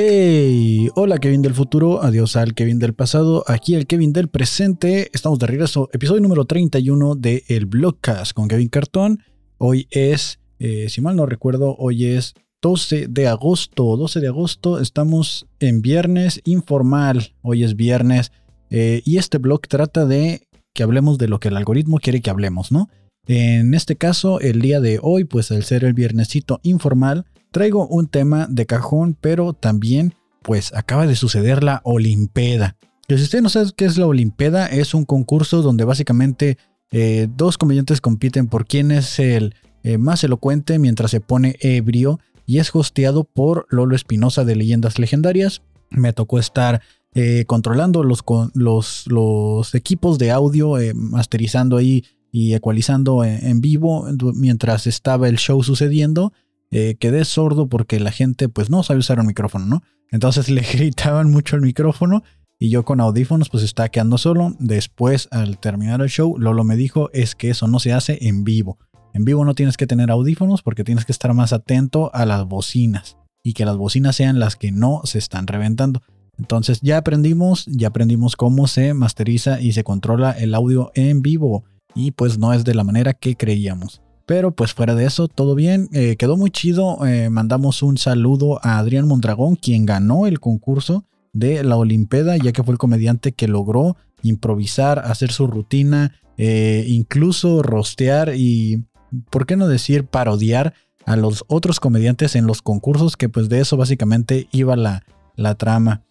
Hey, hola Kevin del futuro, adiós al Kevin del pasado, aquí el Kevin del presente. Estamos de regreso, episodio número 31 de El Blogcast con Kevin Cartón. Hoy es, eh, si mal no recuerdo, hoy es 12 de agosto. 12 de agosto, estamos en viernes informal. Hoy es viernes eh, y este blog trata de que hablemos de lo que el algoritmo quiere que hablemos, ¿no? En este caso, el día de hoy, pues al ser el viernesito informal, traigo un tema de cajón, pero también, pues acaba de suceder la Olimpeda. Si usted no sabe qué es la Olimpeda, es un concurso donde básicamente eh, dos comediantes compiten por quién es el eh, más elocuente mientras se pone ebrio y es hosteado por Lolo Espinosa de Leyendas Legendarias. Me tocó estar eh, controlando los, equipos de audio, masterizando ahí y ecualizando en, vivo mientras estaba el show sucediendo. Eh, quedé sordo porque la gente pues no sabe usar un micrófono, ¿no? Entonces le gritaban mucho el micrófono y yo con audífonos pues estaba quedando solo. Después al terminar el show, Lolo me dijo es que eso no se hace en vivo. En vivo no tienes que tener audífonos porque tienes que estar más atento a las bocinas y que las bocinas sean las que no se están reventando. Entonces ya aprendimos, ya aprendimos cómo se masteriza y se controla el audio en vivo y pues no es de la manera que creíamos. Pero pues fuera de eso, todo bien. Eh, quedó muy chido. Eh, mandamos un saludo a Adrián Mondragón, quien ganó el concurso de la Olimpeda, ya que fue el comediante que logró improvisar, hacer su rutina, eh, incluso rostear y, ¿por qué no decir, parodiar a los otros comediantes en los concursos, que pues de eso básicamente iba la, la trama.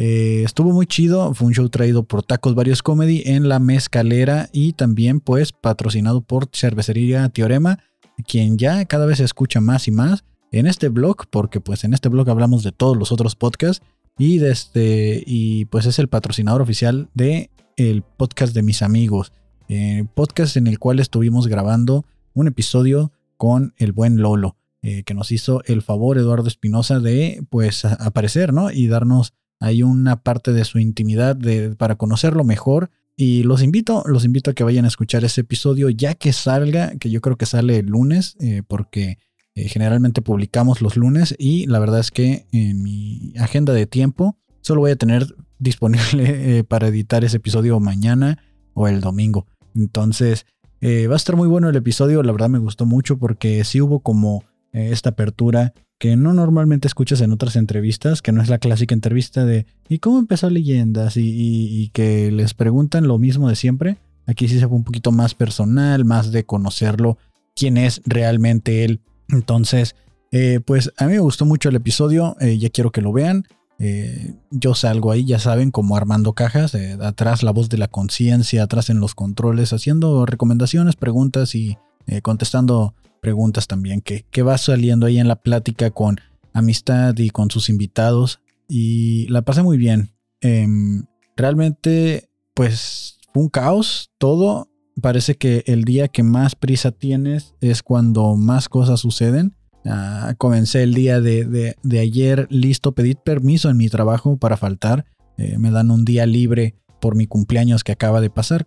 Eh, estuvo muy chido, fue un show traído por Tacos Varios Comedy en la Mezcalera y también pues patrocinado por Cervecería Teorema, quien ya cada vez se escucha más y más en este blog, porque pues en este blog hablamos de todos los otros podcasts y, de este, y pues es el patrocinador oficial de el podcast de mis amigos, eh, podcast en el cual estuvimos grabando un episodio con el buen Lolo. Eh, que nos hizo el favor Eduardo Espinosa de pues aparecer, ¿no? Y darnos hay una parte de su intimidad para conocerlo mejor. Y los invito, los invito a que vayan a escuchar ese episodio ya que salga, que yo creo que sale el lunes, eh, porque eh, generalmente publicamos los lunes y la verdad es que en mi agenda de tiempo solo voy a tener disponible eh, para editar ese episodio mañana o el domingo. Entonces va a estar muy bueno el episodio, la verdad me gustó mucho porque sí hubo como esta apertura que no normalmente escuchas en otras entrevistas, que no es la clásica entrevista de ¿y cómo empezó leyendas? Y, que les preguntan lo mismo de siempre. Aquí sí se fue un poquito más personal, más de conocerlo, quién es realmente él. Entonces, eh, pues a mí me gustó mucho el episodio, eh, ya quiero que lo vean. Eh, yo salgo ahí, ya saben, como armando cajas, atrás la voz de la conciencia, atrás en los controles, haciendo recomendaciones, preguntas y contestando preguntas también que, va saliendo ahí en la plática con amistad y con sus invitados. Y la pasé muy bien. Em, realmente, pues, fue un caos todo. Parece que el día que más prisa tienes es cuando más cosas suceden. Ah, comencé el día de, ayer listo, pedí permiso en mi trabajo para faltar. Eh, me dan un día libre por mi cumpleaños que acaba de pasar,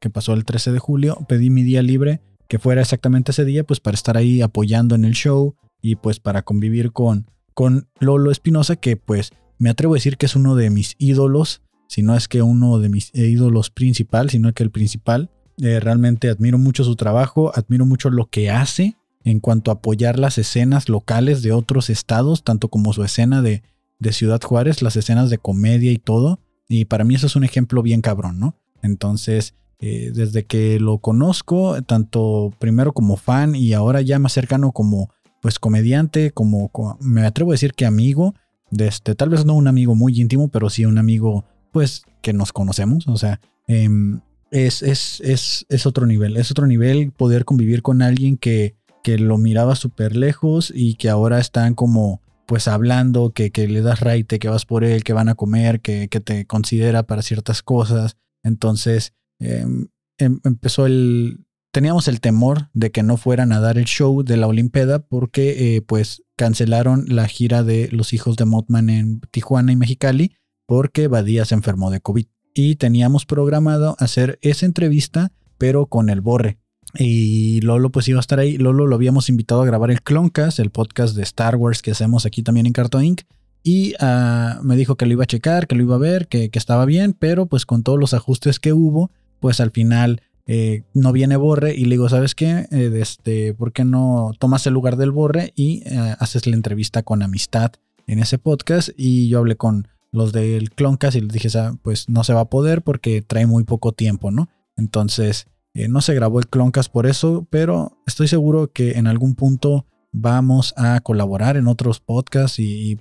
que pasó el 13 de julio. Pedí mi día libre que fuera exactamente ese día, pues para estar ahí apoyando en el show y pues para convivir con, con Lolo Espinosa, que pues me atrevo a decir que es uno de mis ídolos, si no es que uno de mis ídolos principal, sino que el principal. Eh, realmente admiro mucho su trabajo, admiro mucho lo que hace en cuanto a apoyar las escenas locales de otros estados, tanto como su escena de, de Ciudad Juárez, las escenas de comedia y todo. Y para mí eso es un ejemplo bien cabrón, ¿no? Entonces, eh, desde que lo conozco, tanto primero como fan y ahora ya más cercano como pues comediante, como, me atrevo a decir que amigo, de este, tal vez no un amigo muy íntimo, pero sí un amigo pues que nos conocemos, o sea, em, es, es, es, es, otro nivel, es otro nivel poder convivir con alguien que, que lo miraba súper lejos y que ahora están como pues hablando, que, que le das raite, que vas por él, que van a comer, que, que te considera para ciertas cosas. Entonces, Em, em, empezó el... Teníamos el temor de que no fueran a dar el show de la Olimpeda porque eh, pues cancelaron la gira de los hijos de Mothman en Tijuana y Mexicali porque Badía se enfermó de COVID. Y teníamos programado hacer esa entrevista pero con el Borre. Y Lolo pues iba a estar ahí. Lolo lo habíamos invitado a grabar el Cloncast, el podcast de Star Wars que hacemos aquí también en Cartoon Inc. y ah, me dijo que lo iba a checar, que lo iba a ver, que, estaba bien, pero pues con todos los ajustes que hubo, pues al final eh, no viene Borre y le digo, ¿sabes qué? Eh, este, ¿Por qué no tomas el lugar del Borre y eh, haces la entrevista con amistad en ese podcast? Y yo hablé con los del Cloncast y les dije, pues no se va a poder porque trae muy poco tiempo, ¿no? Entonces, no se grabó el Cloncast por eso, pero estoy seguro que en algún punto vamos a colaborar en otros podcasts y,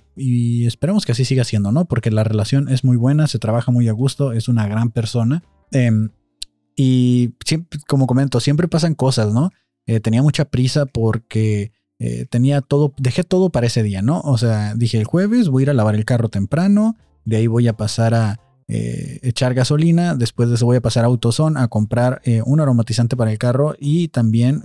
esperemos que así siga siendo, ¿no? Porque la relación es muy buena, se trabaja muy a gusto, es una gran persona. Y como comento, siempre pasan cosas, ¿no? Eh, tenía mucha prisa porque eh, tenía todo, dejé todo para ese día, ¿no? O sea, dije el jueves voy a ir a lavar el carro temprano, de ahí voy a pasar a eh, echar gasolina, después de eso voy a pasar a AutoZone a comprar un aromatizante para el carro y también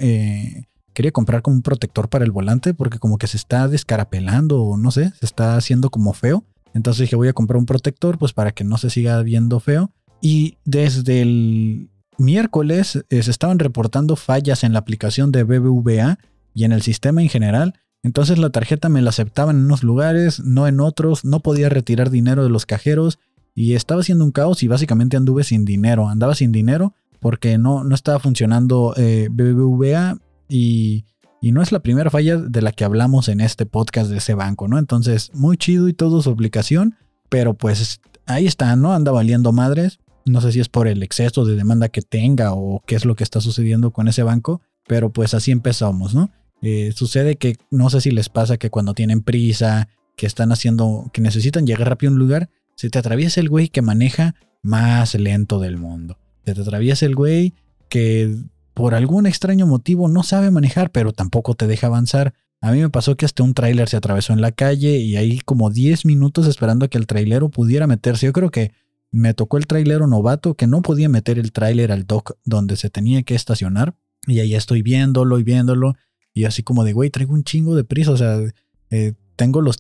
quería comprar como un protector para el volante porque como que se está descarapelando o no sé, se está haciendo como feo. Entonces dije voy a comprar un protector pues para que no se siga viendo feo. Y desde el miércoles eh, se estaban reportando fallas en la aplicación de BBVA y en el sistema en general. Entonces la tarjeta me la aceptaban en unos lugares, no en otros, no podía retirar dinero de los cajeros y estaba haciendo un caos y básicamente anduve sin dinero. Andaba sin dinero porque no, no estaba funcionando eh, BBVA y, no es la primera falla de la que hablamos en este podcast de ese banco, ¿no? Entonces, muy chido y todo su aplicación, pero pues ahí está, ¿no? Anda valiendo madres. No sé si es por el exceso de demanda que tenga o qué es lo que está sucediendo con ese banco, pero pues así empezamos, ¿no? Eh, sucede que no sé si les pasa que cuando tienen prisa, que están haciendo, que necesitan llegar rápido a un lugar, se te atraviesa el güey que maneja más lento del mundo. Se te atraviesa el güey que por algún extraño motivo no sabe manejar, pero tampoco te deja avanzar. A mí me pasó que hasta un tráiler se atravesó en la calle y ahí como 10 minutos esperando a que el trailero pudiera meterse. Yo creo que me tocó el trailero novato que no podía meter el tráiler al dock donde se tenía que estacionar. Y ahí estoy viéndolo y viéndolo. Y así como de, güey, traigo un chingo de prisa. O sea, eh, tengo los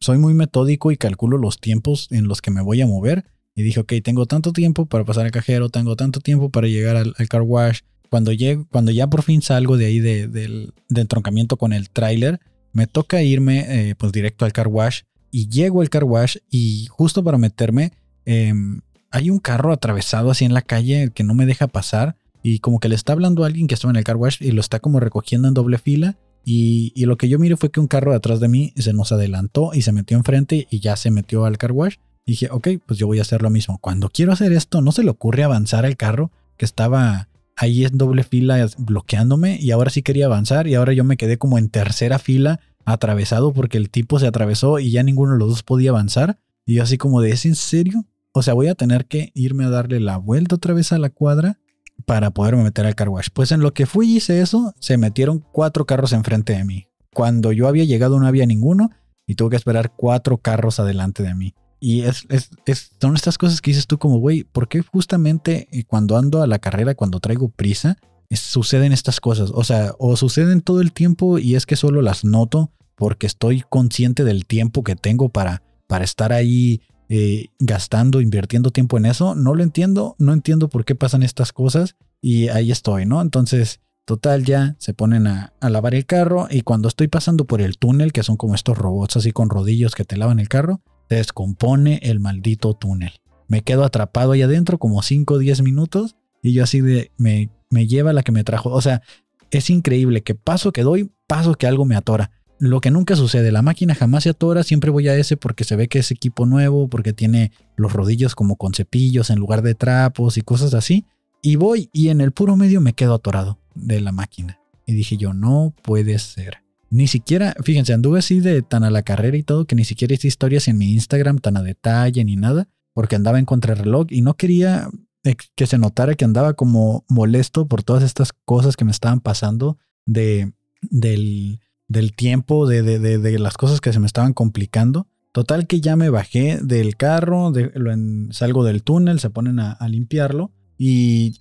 soy muy metódico y calculo los tiempos en los que me voy a mover. Y dije, ok, tengo tanto tiempo para pasar al cajero, tengo tanto tiempo para llegar al car wash, cuando, llego, cuando ya por fin salgo de ahí del, entroncamiento con el tráiler, me toca irme eh, pues directo al car wash y llego al car wash y justo para meterme em, hay un carro atravesado así en la calle que no me deja pasar y como que le está hablando a alguien que estaba en el car wash y lo está como recogiendo en doble fila y, lo que yo miro fue que un carro atrás de mí se nos adelantó y se metió enfrente y ya se metió al car wash. Dije, ok, pues yo voy a hacer lo mismo. Cuando quiero hacer esto, no se le ocurre avanzar al carro que estaba ahí en doble fila bloqueándome y ahora sí quería avanzar y ahora yo me quedé como en tercera fila atravesado porque el tipo se atravesó y ya ninguno de los dos podía avanzar. Y yo así como de, ¿es en serio? O sea, voy a tener que irme a darle la vuelta otra vez a la cuadra para poderme meter al car wash. Pues en lo que fui y hice eso, se metieron cuatro carros enfrente de mí. Cuando yo había llegado no había ninguno y tuve que esperar cuatro carros adelante de mí. Y es, es, son estas cosas que dices tú como, güey, ¿por qué justamente eh, cuando ando a la carrera, cuando traigo prisa, suceden estas cosas? O sea, o suceden todo el tiempo y es que solo las noto porque estoy consciente del tiempo que tengo para, para estar ahí eh, gastando, invirtiendo tiempo en eso. No lo entiendo, no entiendo por qué pasan estas cosas y ahí estoy, ¿no? Entonces, total, ya se ponen a, lavar el carro y cuando estoy pasando por el túnel, que son como estos robots así con rodillos que te lavan el carro, se descompone el maldito túnel. Me quedo atrapado ahí adentro como 5 o 10 minutos y yo así me, me lleva la que me trajo. O sea, es increíble que paso que doy, paso que algo me atora. Lo que nunca sucede, la máquina jamás se atora, siempre voy a ese porque se ve que es equipo nuevo, porque tiene los rodillos como con cepillos en lugar de trapos y cosas así. Y voy y en el puro medio me quedo atorado de la máquina. Y dije yo, no puede ser. Ni siquiera, fíjense, anduve así de tan a la carrera y todo que ni siquiera hice historias en mi Instagram tan a detalle ni nada, porque andaba en contrarreloj y no quería eh, que se notara que andaba como molesto por todas estas cosas que me estaban pasando de, del, del tiempo, de, de, de, las cosas que se me estaban complicando. Total que ya me bajé del carro, lo salgo del túnel, se ponen a, limpiarlo y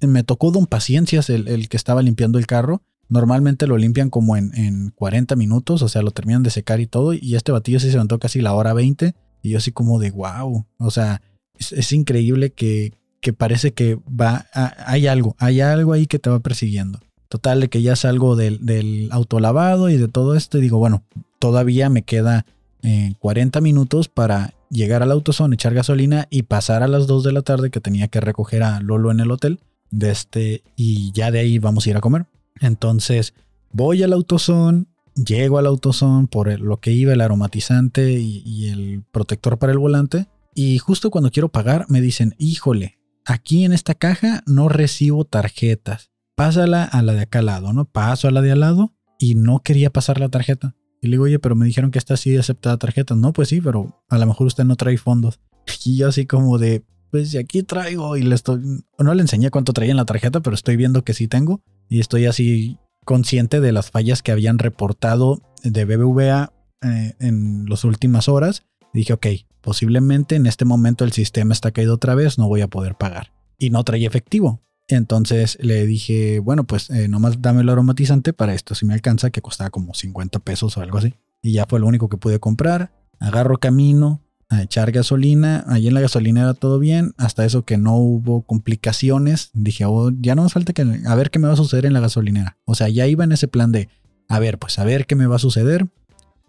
me tocó don Paciencias, el, el que estaba limpiando el carro, Normalmente lo limpian como en, 40 minutos, o sea, lo terminan de secar y todo. Y este batillo sí se levantó casi la hora 20. Y yo así como de wow. O sea, es, increíble que, que, parece que va. hay algo, hay algo ahí que te va persiguiendo. Total, de que ya salgo del, del autolavado y de todo esto. Y digo, bueno, todavía me queda en 40 minutos para llegar al autosón, echar gasolina y pasar a las 2 de la tarde que tenía que recoger a Lolo en el hotel. De este, y ya de ahí vamos a ir a comer. Entonces voy al autosón, llego al autosón por lo que iba el aromatizante y el protector para el volante. Y justo cuando quiero pagar me dicen, híjole, aquí en esta caja no recibo tarjetas. Pásala a la de acá al lado, ¿no? Paso a la de al lado y no quería pasar la tarjeta. Y le digo, oye, pero me dijeron que esta sí aceptada tarjeta. No, pues sí, pero a lo mejor usted no trae fondos. Y yo así como de, pues aquí traigo y le estoy, no le enseñé cuánto traía en la tarjeta, pero estoy viendo que sí tengo. Y estoy así consciente de las fallas que habían reportado de BBVA eh, en las últimas horas. dije, ok, posiblemente en este momento el sistema está caído otra vez, no voy a poder pagar. Y no traía efectivo. Entonces le dije, bueno, pues eh, nomás dame el aromatizante para esto, si me alcanza, que costaba como 50 pesos o algo así. Y ya fue lo único que pude comprar. Agarro camino a echar gasolina. Allí en la gasolinera todo bien. Hasta eso que no hubo complicaciones. Dije, oh, ya no me falta que a ver qué me va a suceder en la gasolinera. O sea, ya iba en ese plan de, a ver, pues a ver qué me va a suceder.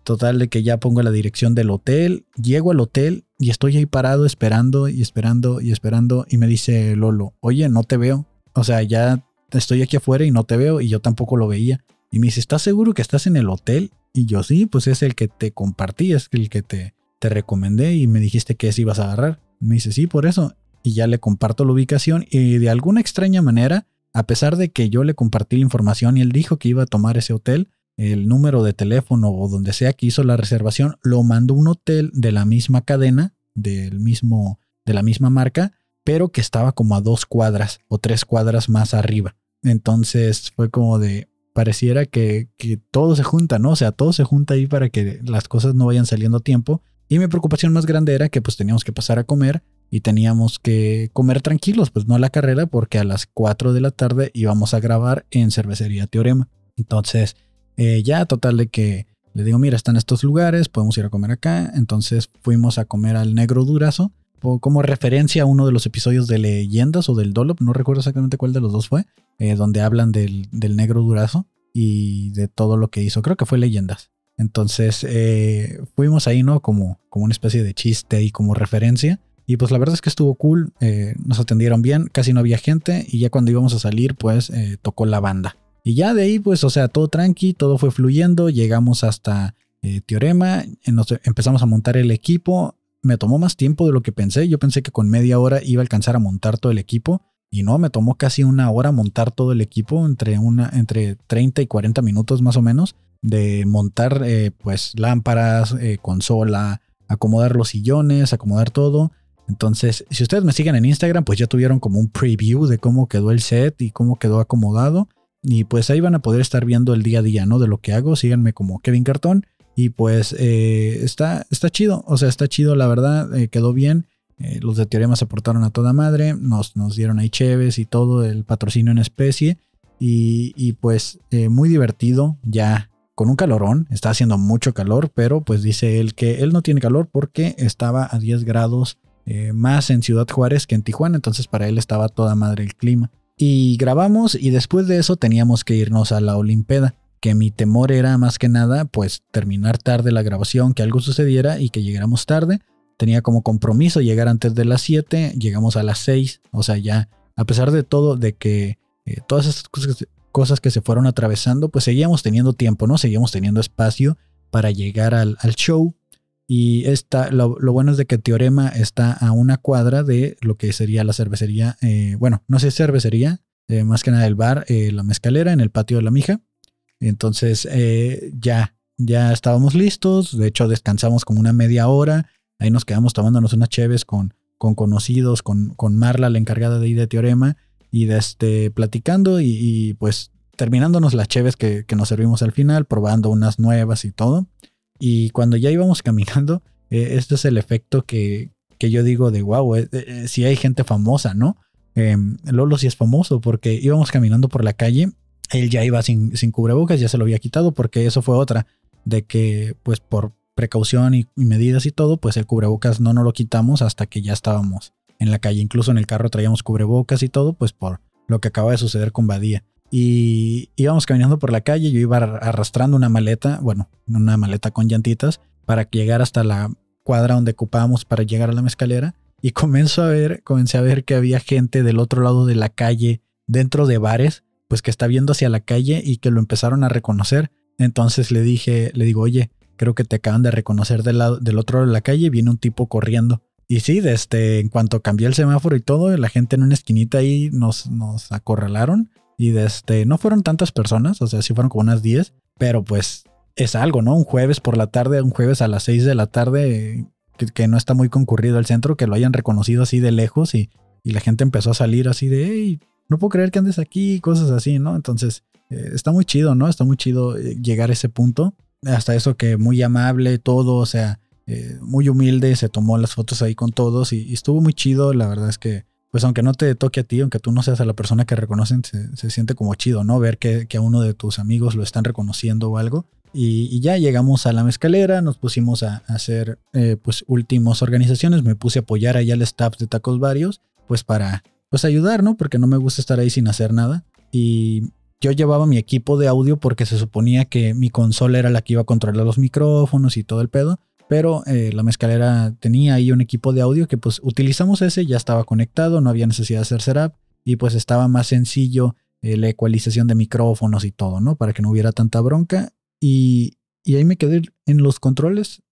Total de que ya pongo la dirección del hotel. Llego al hotel y estoy ahí parado esperando y esperando y esperando. Y me dice Lolo, oye, no te veo. O sea, ya estoy aquí afuera y no te veo y yo tampoco lo veía. Y me dice, ¿estás seguro que estás en el hotel? Y yo sí, pues es el que te compartí, es el que te, te recomendé y me dijiste que ese ibas a agarrar. Me dice, sí, por eso. Y ya le comparto la ubicación y de alguna extraña manera, a pesar de que yo le compartí la información y él dijo que iba a tomar ese hotel, el número de teléfono o donde sea que hizo la reservación, lo mandó un hotel de la misma cadena, del mismo, de la misma marca, pero que estaba como a dos cuadras o tres cuadras más arriba. Entonces fue como de, pareciera que, que todo se junta, ¿no? O sea, todo se junta ahí para que las cosas no vayan saliendo a tiempo. Y mi preocupación más grande era que pues teníamos que pasar a comer y teníamos que comer tranquilos, pues no a la carrera, porque a las 4 de la tarde íbamos a grabar en Cervecería Teorema. Entonces, eh, ya total de que le digo, mira, están estos lugares, podemos ir a comer acá. Entonces fuimos a comer al Negro Durazo, como referencia a uno de los episodios de Leyendas o del Dolop, no recuerdo exactamente cuál de los dos fue, eh, donde hablan del, del Negro Durazo y de todo lo que hizo. Creo que fue Leyendas. Entonces eh, fuimos ahí, ¿no? Como, como una especie de chiste y como referencia. Y pues la verdad es que estuvo cool, eh, nos atendieron bien, casi no había gente y ya cuando íbamos a salir pues tocó la banda. Y ya de ahí pues, o sea, todo tranqui, todo fue fluyendo, llegamos hasta Teorema, empezamos a montar el equipo, me tomó más tiempo de lo que pensé, yo pensé que con media hora iba a alcanzar a montar todo el equipo y no, me tomó casi una hora montar todo el equipo, entre, una, entre 30 y 40 minutos más o menos de montar eh, pues lámparas, eh, consola, acomodar los sillones, acomodar todo. Entonces, si ustedes me siguen en Instagram, pues ya tuvieron como un preview de cómo quedó el set y cómo quedó acomodado. Y pues ahí van a poder estar viendo el día a día, ¿no? De lo que hago. Síganme como Kevin Cartón. Y pues eh, está, está chido. O sea, está chido, la verdad. quedó bien. los de Teorema se portaron a toda madre. Nos, nos dieron ahí cheves y todo. El patrocinio en especie. Y, y pues muy divertido. Ya con un calorón, está haciendo mucho calor, pero pues dice él que él no tiene calor porque estaba a 10 grados eh, más en Ciudad Juárez que en Tijuana, entonces para él estaba toda madre el clima. Y grabamos y después de eso teníamos que irnos a la Olimpeda, que mi temor era más que nada pues terminar tarde la grabación, que algo sucediera y que llegáramos tarde. Tenía como compromiso llegar antes de las 7, llegamos a las 6, o sea ya, a pesar de todo, de que eh, todas estas cosas, que se fueron atravesando, pues seguíamos teniendo tiempo, ¿no? Seguíamos teniendo espacio para llegar al, show. Y esta, lo, bueno es de que Teorema está a una cuadra de lo que sería la cervecería, eh, bueno, no sé cervecería, eh, más que nada el bar, la mezcalera en el patio de la mija. Entonces ya, ya estábamos listos, de hecho descansamos como una media hora, ahí nos quedamos tomándonos unas cheves con, con conocidos, con, con Marla, la encargada de ahí de Teorema, y de este, platicando y, pues terminándonos las cheves que, nos servimos al final, probando unas nuevas y todo. Y cuando ya íbamos caminando, eh, este es el efecto que, yo digo de wow, eh, eh, si hay gente famosa, ¿no? Em, Lolo sí es famoso porque íbamos caminando por la calle, él ya iba sin, sin cubrebocas, ya se lo había quitado porque eso fue otra, de que pues por precaución y, medidas y todo, pues el cubrebocas no nos lo quitamos hasta que ya estábamos en la calle. Incluso en el carro traíamos cubrebocas y todo, pues por lo que acaba de suceder con Badía. Y íbamos caminando por la calle, yo iba arrastrando una maleta, bueno, una maleta con llantitas, para llegar hasta la cuadra donde ocupábamos para llegar a la mezcalera. Y comencé a ver, comencé a ver que había gente del otro lado de la calle, dentro de bares, pues que está viendo hacia la calle y que lo empezaron a reconocer. Entonces le dije, le digo, oye, creo que te acaban de reconocer del, lado, del otro lado de la calle, viene un tipo corriendo. Y sí, desde, este, en cuanto cambié el semáforo y todo, la gente en una esquinita ahí nos, nos acorralaron. Y desde, este, no fueron tantas personas, o sea, sí fueron como unas 10, pero pues es algo, ¿no? Un jueves por la tarde, un jueves a las 6 de la tarde, que, no está muy concurrido el centro, que lo hayan reconocido así de lejos y, y la gente empezó a salir así de, no puedo creer que andes aquí, cosas así, ¿no? Entonces, eh, está muy chido, ¿no? Está muy chido eh, llegar a ese punto. Hasta eso que muy amable, todo, o sea, eh, muy humilde, se tomó las fotos ahí con todos y, estuvo muy chido. La verdad es que, pues aunque no te toque a ti, aunque tú no seas a la persona que reconocen, se, siente como chido, ¿no? Ver que, a uno de tus amigos lo están reconociendo o algo. Y, ya llegamos a la mezcalera, nos pusimos a, hacer pues últimas organizaciones, me puse a apoyar allá al staff de Tacos Varios, pues para pues ayudar, ¿no? Porque no me gusta estar ahí sin hacer nada. Y yo llevaba mi equipo de audio porque se suponía que mi consola era la que iba a controlar los micrófonos y todo el pedo. Pero eh, la mezcalera tenía ahí un equipo de audio que pues utilizamos ese, ya estaba conectado, no había necesidad de hacer setup y pues estaba más sencillo eh, la ecualización de micrófonos y todo, ¿no? Para que no hubiera tanta bronca y, ahí me quedé en los controles.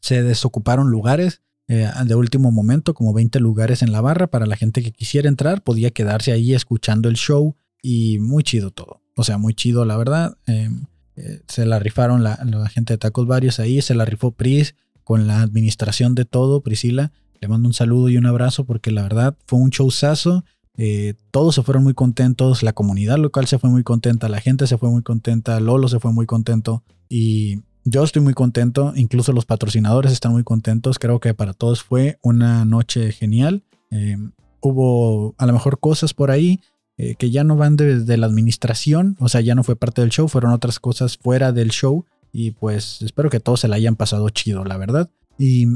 Se desocuparon lugares eh, de último momento, como 20 lugares en la barra para la gente que quisiera entrar. Podía quedarse ahí escuchando el show y muy chido todo. O sea, muy chido, la verdad. Em, eh, se la rifaron la, gente de Tacos Varios ahí. Se la rifó Pris con la administración de todo. Priscila, le mando un saludo y un abrazo porque la verdad fue un showzazo. Eh, todos se fueron muy contentos, la comunidad local se fue muy contenta, la gente se fue muy contenta, Lolo se fue muy contento y yo estoy muy contento, incluso los patrocinadores están muy contentos, creo que para todos fue una noche genial. Eh, hubo a lo mejor cosas por ahí eh, que ya no van desde la administración, o sea, ya no fue parte del show, fueron otras cosas fuera del show y pues espero que todos se la hayan pasado chido, la verdad. Y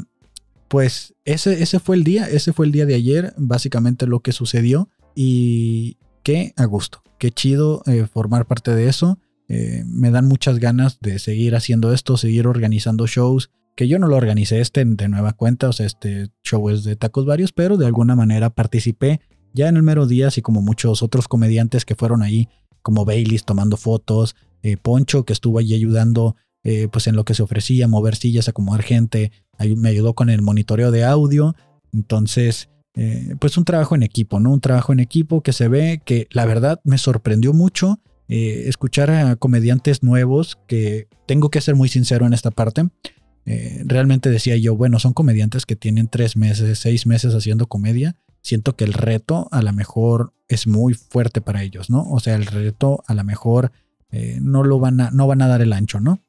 pues ese, ese fue el día, ese fue el día de ayer, básicamente lo que sucedió y qué a gusto, qué chido eh, formar parte de eso. Eh, me dan muchas ganas de seguir haciendo esto, seguir organizando shows, que yo no lo organicé este de nueva cuenta, o sea, este show es de tacos varios, pero de alguna manera participé ya en el mero día, así como muchos otros comediantes que fueron ahí, como Baileys tomando fotos, eh, Poncho que estuvo allí ayudando pues en lo que se ofrecía, mover sillas, acomodar gente, me ayudó con el monitoreo de audio. Entonces, eh, pues un trabajo en equipo, ¿no? Un trabajo en equipo que se ve que la verdad me sorprendió mucho eh, escuchar a comediantes nuevos que tengo que ser muy sincero en esta parte. Eh, realmente decía yo, bueno, son comediantes que tienen tres meses, seis meses haciendo comedia. Siento que el reto a lo mejor es muy fuerte para ellos, ¿no? O sea, el reto a lo mejor no lo van a, no van a dar el ancho, ¿no?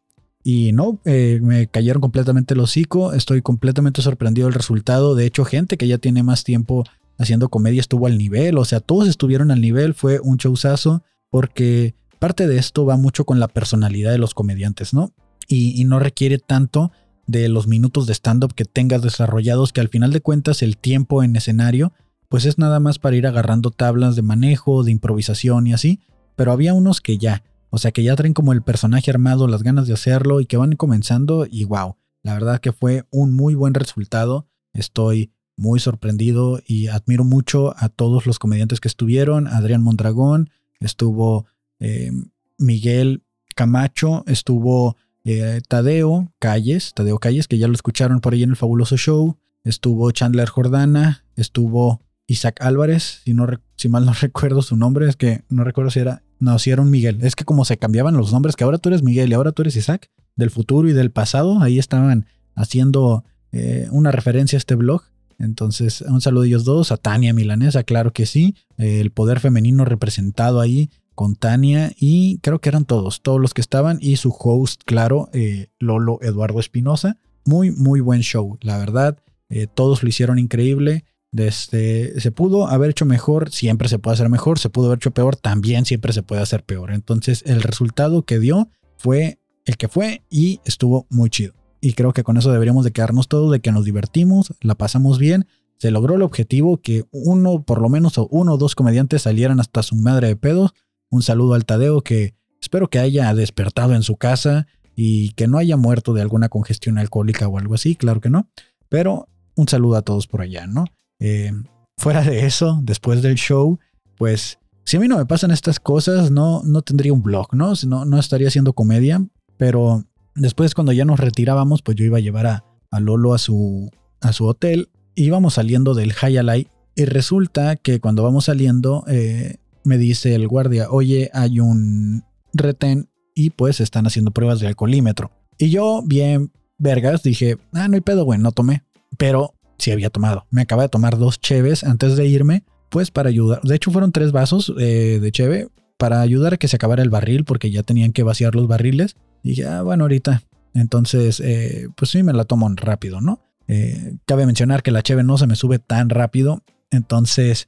Y no, eh, me cayeron completamente el hocico. Estoy completamente sorprendido del resultado. De hecho, gente que ya tiene más tiempo haciendo comedia estuvo al nivel. O sea, todos estuvieron al nivel. Fue un showzazo. Porque parte de esto va mucho con la personalidad de los comediantes, ¿no? Y, no requiere tanto de los minutos de stand-up que tengas desarrollados, que al final de cuentas el tiempo en escenario, pues es nada más para ir agarrando tablas de manejo, de improvisación y así. Pero había unos que ya, o sea que ya traen como el personaje armado, las ganas de hacerlo y que van comenzando y wow, la verdad que fue un muy buen resultado. Estoy muy sorprendido y admiro mucho a todos los comediantes que estuvieron. Adrián Mondragón, estuvo eh, Miguel Camacho, estuvo eh, Tadeo Calles, Tadeo Calles, que ya lo escucharon por ahí en el fabuloso show. Estuvo Chandler Jordana, estuvo Isaac Álvarez, si, no, si mal no recuerdo su nombre, es que no recuerdo si era no, si era un Miguel. Es que como se cambiaban los nombres, que ahora tú eres Miguel y ahora tú eres Isaac, del futuro y del pasado, ahí estaban haciendo eh, una referencia a este blog. Entonces, un saludo a ellos dos, a Tania Milanesa, claro que sí, el poder femenino representado ahí con Tania y creo que eran todos, todos los que estaban y su host, claro, eh, Lolo Eduardo Espinosa. Muy, muy buen show, la verdad. Eh, todos lo hicieron increíble. Desde, se pudo haber hecho mejor, siempre se puede hacer mejor, se pudo haber hecho peor, también siempre se puede hacer peor. Entonces el resultado que dio fue el que fue y estuvo muy chido. Y creo que con eso deberíamos de quedarnos todos, de que nos divertimos, la pasamos bien, se logró el objetivo que uno, por lo menos uno o dos comediantes salieran hasta su madre de pedos. Un saludo al Tadeo que espero que haya despertado en su casa y que no haya muerto de alguna congestión alcohólica o algo así, claro que no. Pero un saludo a todos por allá, ¿no? Eh, fuera de eso, después del show, pues si a mí no me pasan estas cosas, no, no tendría un blog, ¿no? No, no estaría haciendo comedia, pero después cuando ya nos retirábamos, pues yo iba a llevar a, Lolo a su, hotel, íbamos saliendo del Hayalai y resulta que cuando vamos saliendo, eh, me dice el guardia, oye, hay un retén y pues están haciendo pruebas de alcoholímetro. Y yo, bien vergas, dije, ah, no hay pedo, güey, no tomé. Pero sí había tomado. Me acaba de tomar dos cheves antes de irme, pues para ayudar. De hecho, fueron tres vasos eh, de cheve para ayudar a que se acabara el barril, porque ya tenían que vaciar los barriles. Y dije, ah, bueno, ahorita. Entonces, eh, pues sí, me la tomo rápido, ¿no? Eh, cabe mencionar que la cheve no se me sube tan rápido. Entonces,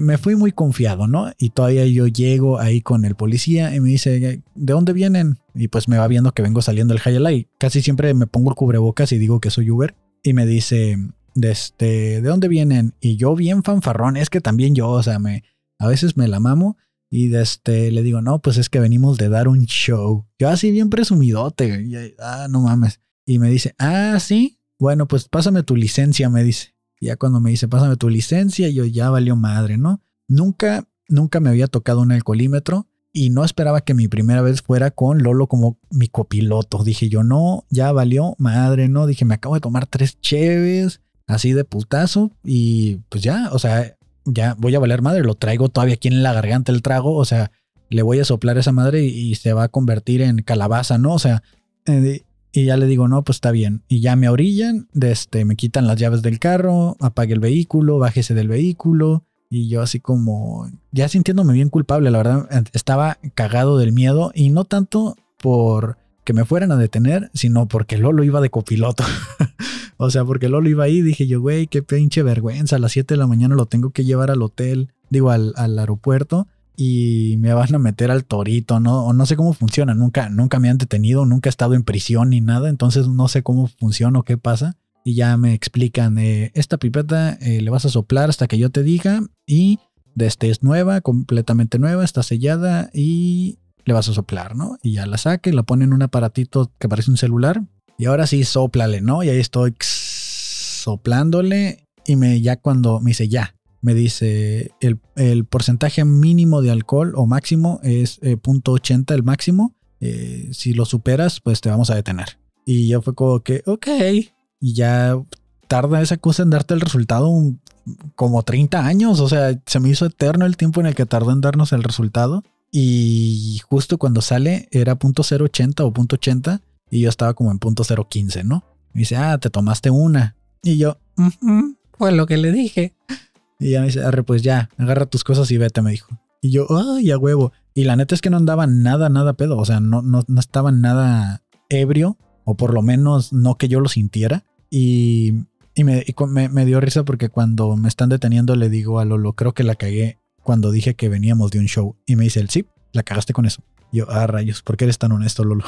me fui muy confiado, ¿no? Y todavía yo llego ahí con el policía y me dice, ¿de dónde vienen? Y pues me va viendo que vengo saliendo del Hayalai. Casi siempre me pongo el cubrebocas y digo que soy Uber. Y me dice, de, este, ¿de dónde vienen? Y yo bien fanfarrón, es que también yo, o sea, me, a veces me la mamo y de este, le digo, no, pues es que venimos de dar un show. Yo así bien presumidote, y, ah, no mames. Y me dice, ah, sí, bueno, pues pásame tu licencia, me dice. Ya cuando me dice, pásame tu licencia, yo ya valió madre, ¿no? Nunca, nunca me había tocado un alcoholímetro y no esperaba que mi primera vez fuera con Lolo como mi copiloto. Dije yo, no, ya valió madre, ¿no? Dije, me acabo de tomar tres cheves, así de putazo y pues ya, o sea, ya voy a valer madre, lo traigo todavía aquí en la garganta el trago, o sea, le voy a soplar esa madre y, se va a convertir en calabaza, ¿no? O sea, eh, y ya le digo, no, pues está bien. Y ya me orillan, de este, me quitan las llaves del carro, apague el vehículo, bájese del vehículo. Y yo así como, ya sintiéndome bien culpable, la verdad, estaba cagado del miedo y no tanto por que me fueran a detener, sino porque Lolo iba de copiloto. o sea, porque Lolo iba ahí, dije yo, güey, qué pinche vergüenza, a las 7 de la mañana lo tengo que llevar al hotel, digo, al, aeropuerto y me van a meter al torito, ¿no? O no sé cómo funciona, nunca, nunca me han detenido, nunca he estado en prisión ni nada, entonces no sé cómo funciona o qué pasa. Y ya me explican, eh, esta pipeta eh, le vas a soplar hasta que yo te diga y de este es nueva, completamente nueva, está sellada y le vas a soplar, ¿no? Y ya la saque, la pone en un aparatito que parece un celular. Y ahora sí, soplale, ¿no? Y ahí estoy soplándole. Y me, ya cuando me dice ya, me dice el, porcentaje mínimo de alcohol o máximo es eh, .80 el máximo. Eh, si lo superas, pues te vamos a detener. Y yo fue como que, ok. Y ya tarda esa cosa en darte el resultado como 30 años. O sea, se me hizo eterno el tiempo en el que tardó en darnos el resultado. Y justo cuando sale era punto .080 o punto .80 y yo estaba como en punto .015, ¿no? Me dice, ah, te tomaste una. Y yo, fue lo que le dije. Y ya me dice, arre, pues ya, agarra tus cosas y vete, me dijo. Y yo, ay, a huevo. Y la neta es que no andaba nada, nada pedo. O sea, no, no, no estaba nada ebrio, o por lo menos no que yo lo sintiera. Y, y, me, me, me, dio risa porque cuando me están deteniendo le digo a Lolo, creo que la cagué cuando dije que veníamos de un show. Y me dice el sí, la cagaste con eso. yo, ah, rayos, ¿por qué eres tan honesto, Lolo?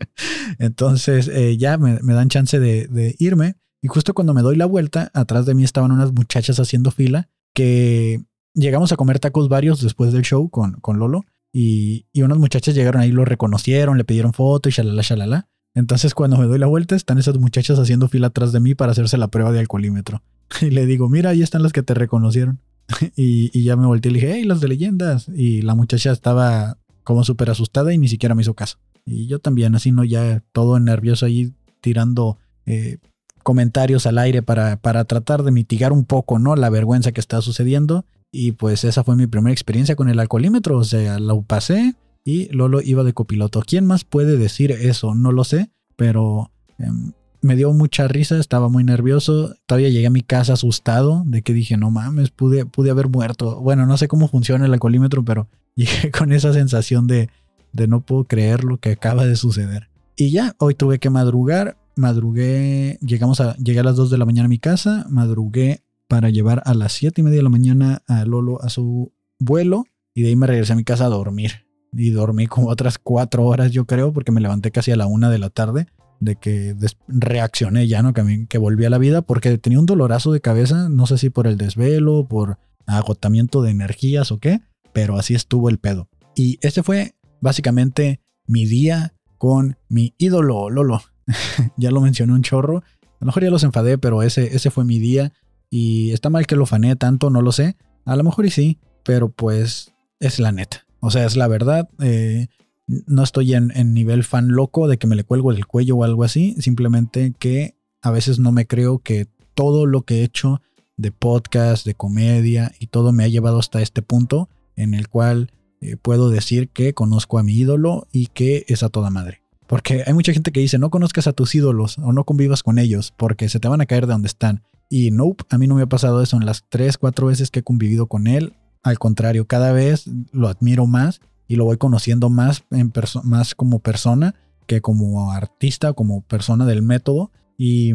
Entonces eh, ya me, dan chance de, irme. Y justo cuando me doy la vuelta, atrás de mí estaban unas muchachas haciendo fila que llegamos a comer tacos varios después del show con, con Lolo. Y, y unas muchachas llegaron ahí, lo reconocieron, le pidieron foto y shalala, shalala. Entonces cuando me doy la vuelta, están esas muchachas haciendo fila atrás de mí para hacerse la prueba de alcoholímetro. Y le digo, mira, ahí están las que te reconocieron. y, ya me volteé y le dije, hey, los de leyendas. Y la muchacha estaba como súper asustada y ni siquiera me hizo caso. Y yo también, así, ¿no? Ya todo nervioso ahí tirando eh, comentarios al aire para, para tratar de mitigar un poco, ¿no? La vergüenza que está sucediendo. Y pues esa fue mi primera experiencia con el alcoholímetro. O sea, lo pasé y Lolo iba de copiloto. ¿Quién más puede decir eso? No lo sé, pero em, me dio mucha risa, estaba muy nervioso. Todavía llegué a mi casa asustado de que dije, no mames, pude, pude haber muerto. Bueno, no sé cómo funciona el alcoholímetro, pero llegué con esa sensación de, de no puedo creer lo que acaba de suceder. Y ya, hoy tuve que madrugar, madrugué, llegamos a, llegué a las 2 de la mañana a mi casa, madrugué para llevar a las 7 y media de la mañana a Lolo a su vuelo y de ahí me regresé a mi casa a dormir. Y dormí como otras 4 horas yo creo porque me levanté casi a la 1 de la tarde de que reaccioné ya, ¿no? Que, volví a la vida porque tenía un dolorazo de cabeza, no sé si por el desvelo, por agotamiento de energías o qué, pero así estuvo el pedo. Y este fue básicamente mi día con mi ídolo, Lolo. ya lo mencioné un chorro. A lo mejor ya los enfadé, pero ese, ese fue mi día. Y está mal que lo fané tanto, no lo sé. A lo mejor y sí, pero pues es la neta. O sea, es la verdad. Eh, no estoy en, nivel fan loco de que me le cuelgo el cuello o algo así. Simplemente que a veces no me creo que todo lo que he hecho de podcast, de comedia y todo me ha llevado hasta este punto en el cual eh, puedo decir que conozco a mi ídolo y que es a toda madre. Porque hay mucha gente que dice, no conozcas a tus ídolos o no convivas con ellos porque se te van a caer de donde están. Y nope, a mí no me ha pasado eso en las 3, 4 veces que he convivido con él. Al contrario, cada vez lo admiro más y lo voy conociendo más, en más como persona que como artista, como persona del método. Y,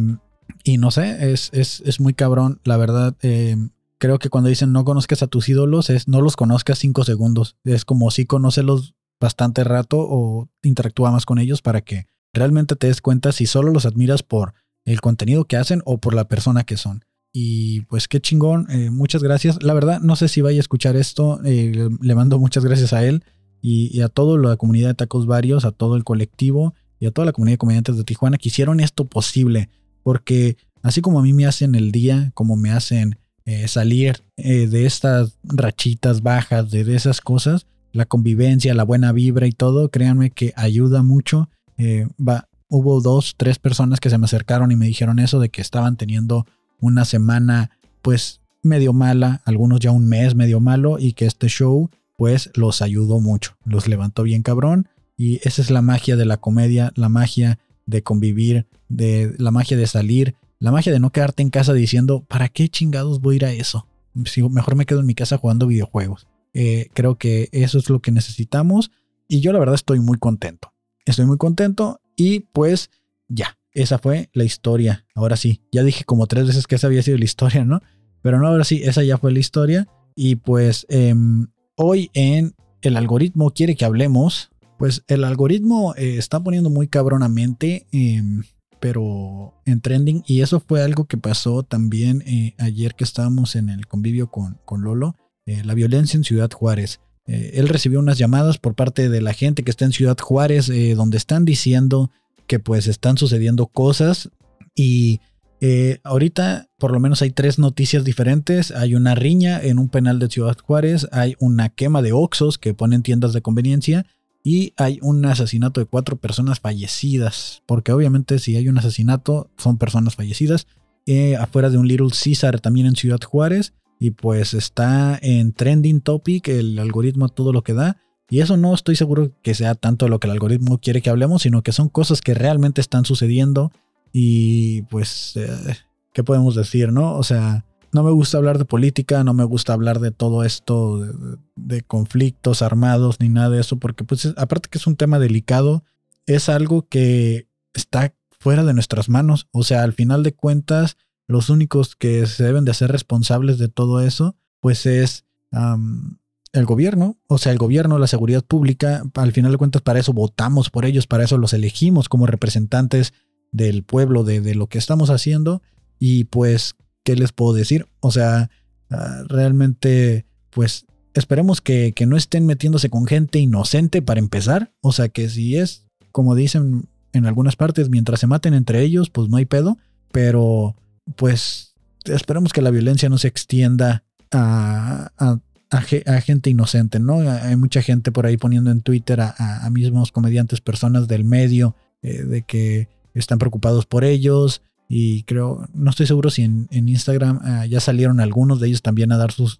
y no sé, es, es, es, muy cabrón. La verdad, eh, creo que cuando dicen no conozcas a tus ídolos, es no los conozcas cinco segundos. Es como si conócelos bastante rato o interactúa más con ellos para que realmente te des cuenta si solo los admiras por el contenido que hacen o por la persona que son. Y pues qué chingón, eh, muchas gracias. La verdad, no sé si vaya a escuchar esto, eh, le mando muchas gracias a él y, a toda la comunidad de Tacos Varios, a todo el colectivo y a toda la comunidad de comediantes de Tijuana que hicieron esto posible. Porque así como a mí me hacen el día, como me hacen eh, salir de estas rachitas bajas, de, esas cosas, la convivencia, la buena vibra y todo, créanme que ayuda mucho. va, hubo dos, tres personas que se me acercaron y me dijeron eso de que estaban teniendo una semana pues medio mala, algunos ya un mes medio malo y que este show pues los ayudó mucho, los levantó bien cabrón y esa es la magia de la comedia, la magia de convivir, de la magia de salir, la magia de no quedarte en casa diciendo, ¿para qué chingados voy a ir a eso? Si mejor me quedo en mi casa jugando videojuegos. Eh, creo que eso es lo que necesitamos y yo la verdad estoy muy contento. Estoy muy contento y pues ya, esa fue la historia. Ahora sí, ya dije como tres veces que esa había sido la historia, ¿no? Pero no, ahora sí, esa ya fue la historia. Y pues em, hoy en el algoritmo quiere que hablemos. Pues el algoritmo eh, está poniendo muy cabronamente, em, pero en trending. Y eso fue algo que pasó también eh, ayer que estábamos en el convivio con, con Lolo. Eh, la violencia en Ciudad Juárez. él recibió unas llamadas por parte de la gente que está en Ciudad Juárez, donde están diciendo que pues están sucediendo cosas y eh, ahorita por lo menos hay tres noticias diferentes. Hay una riña en un penal de Ciudad Juárez, hay una quema de Oxos que ponen tiendas de conveniencia y hay un asesinato de cuatro personas fallecidas. Porque obviamente si hay un asesinato son personas fallecidas. Eh, afuera de un Little Caesar también en Ciudad Juárez. Y pues está en trending topic el algoritmo todo lo que da. Y eso no estoy seguro que sea tanto lo que el algoritmo quiere que hablemos, sino que son cosas que realmente están sucediendo. Y pues, eh, ¿qué podemos decir, no? O sea, no me gusta hablar de política, no me gusta hablar de todo esto, de, conflictos armados ni nada de eso, porque pues aparte que es un tema delicado, es algo que está fuera de nuestras manos. O sea, al final de cuentas, los únicos que se deben de hacer responsables de todo eso, pues es el gobierno, o sea, el gobierno, la seguridad pública, al final de cuentas para eso votamos por ellos, para eso los elegimos como representantes del pueblo, de, lo que estamos haciendo. Y pues, ¿qué les puedo decir? O sea, ah, realmente, pues esperemos que, que, no estén metiéndose con gente inocente para empezar. O sea, que si es, como dicen en algunas partes, mientras se maten entre ellos, pues no hay pedo. Pero, pues, esperemos que la violencia no se extienda a, a a, gente inocente, ¿no? Hay mucha gente por ahí poniendo en Twitter a, mismos comediantes, personas del medio, eh, de que están preocupados por ellos. Y creo, no estoy seguro si en, Instagram ah, ya salieron algunos de ellos también a dar sus,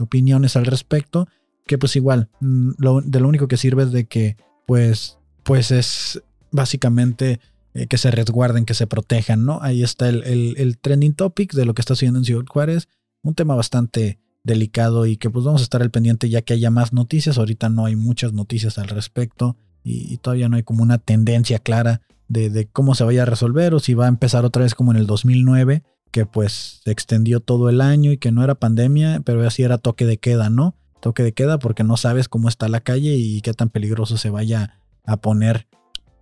opiniones al respecto. Que pues igual, mm, de lo único que sirve es de que pues, pues es básicamente eh, que se resguarden, que se protejan, ¿no? Ahí está el trending topic de lo que está sucediendo en Ciudad Juárez. Un tema bastante delicado y que pues vamos a estar al pendiente ya que haya más noticias. Ahorita no hay muchas noticias al respecto y, todavía no hay como una tendencia clara de, cómo se vaya a resolver o si va a empezar otra vez como en el 2009, que pues se extendió todo el año y que no era pandemia, pero así era toque de queda, ¿no? Toque de queda porque no sabes cómo está la calle y qué tan peligroso se vaya a poner.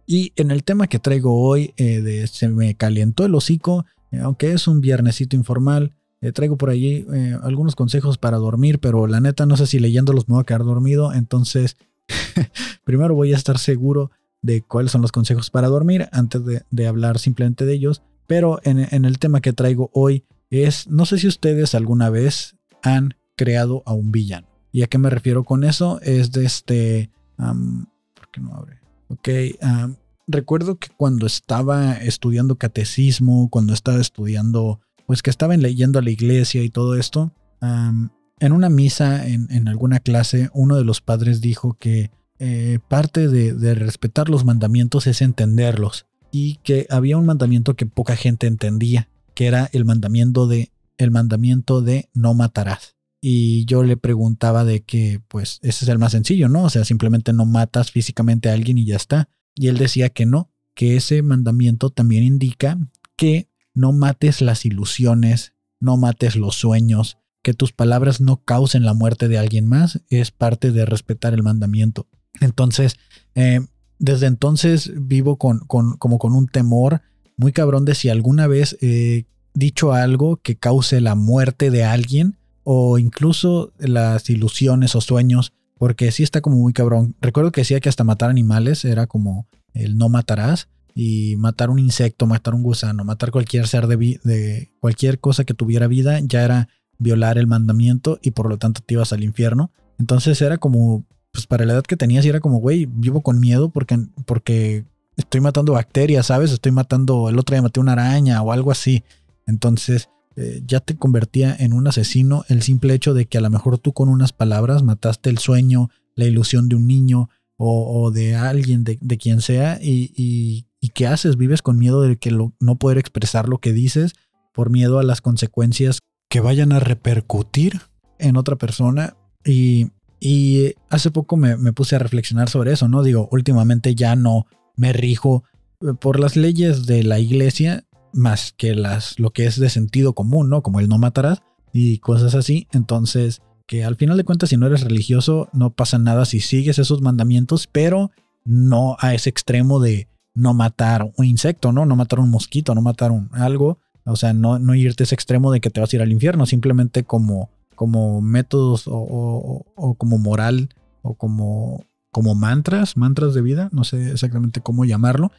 Y en el tema que traigo hoy, eh, se me calientó el hocico, eh, aunque es un viernesito informal, eh, traigo por allí algunos consejos para dormir, pero la neta no sé si leyéndolos me voy a quedar dormido. Entonces, primero voy a estar seguro de cuáles son los consejos para dormir antes de, hablar simplemente de ellos. Pero en, el tema que traigo hoy es, no sé si ustedes alguna vez han creado a un villano. ¿Y a qué me refiero con eso? Es de este... ¿Por qué no abre? Ok. recuerdo que cuando estaba estudiando catecismo, cuando estaba estudiando, pues que estaba leyendo a la iglesia y todo esto, en una misa, en, alguna clase, uno de los padres dijo que eh, parte de, respetar los mandamientos es entenderlos y que había un mandamiento que poca gente entendía, que era el mandamiento de el mandamiento de no matarás. Y yo le preguntaba de que, pues, ese es el más sencillo, ¿no? O sea, simplemente no matas físicamente a alguien y ya está. Y él decía que no, que ese mandamiento también indica que no mates las ilusiones, no mates los sueños, que tus palabras no causen la muerte de alguien más, es parte de respetar el mandamiento. Entonces, eh, desde entonces vivo con, como con un temor muy cabrón de si alguna vez he dicho algo que cause la muerte de alguien o incluso las ilusiones o sueños, porque sí está como muy cabrón. Recuerdo que decía que hasta matar animales era como el no matarás y matar un insecto, matar un gusano, matar cualquier ser de, de cualquier cosa que tuviera vida ya era violar el mandamiento y por lo tanto te ibas al infierno. Entonces era como, pues para la edad que tenías, y era como, güey, vivo con miedo porque, porque estoy matando bacterias, ¿sabes? Estoy matando, el otro día maté una araña o algo así. Entonces eh, ya te convertía en un asesino el simple hecho de que a lo mejor tú con unas palabras mataste el sueño, la ilusión de un niño o, de alguien, de, quien sea, y, y, ¿qué haces? Vives con miedo de que no poder expresar lo que dices por miedo a las consecuencias que vayan a repercutir en otra persona. Y, hace poco me, puse a reflexionar sobre eso, ¿no? Digo, últimamente ya no me rijo eh, por las leyes de la iglesia más que las, lo que es de sentido común, ¿no? Como el no matarás y cosas así. Entonces, que al final de cuentas, si no eres religioso, no pasa nada si sigues esos mandamientos, pero no a ese extremo de no matar un insecto, ¿no? No matar un mosquito, no matar un algo o sea, no, no irte a ese extremo de que te vas a ir al infierno, simplemente como, como métodos o, como moral o como, como mantras, mantras de vida, no sé exactamente cómo llamarlo,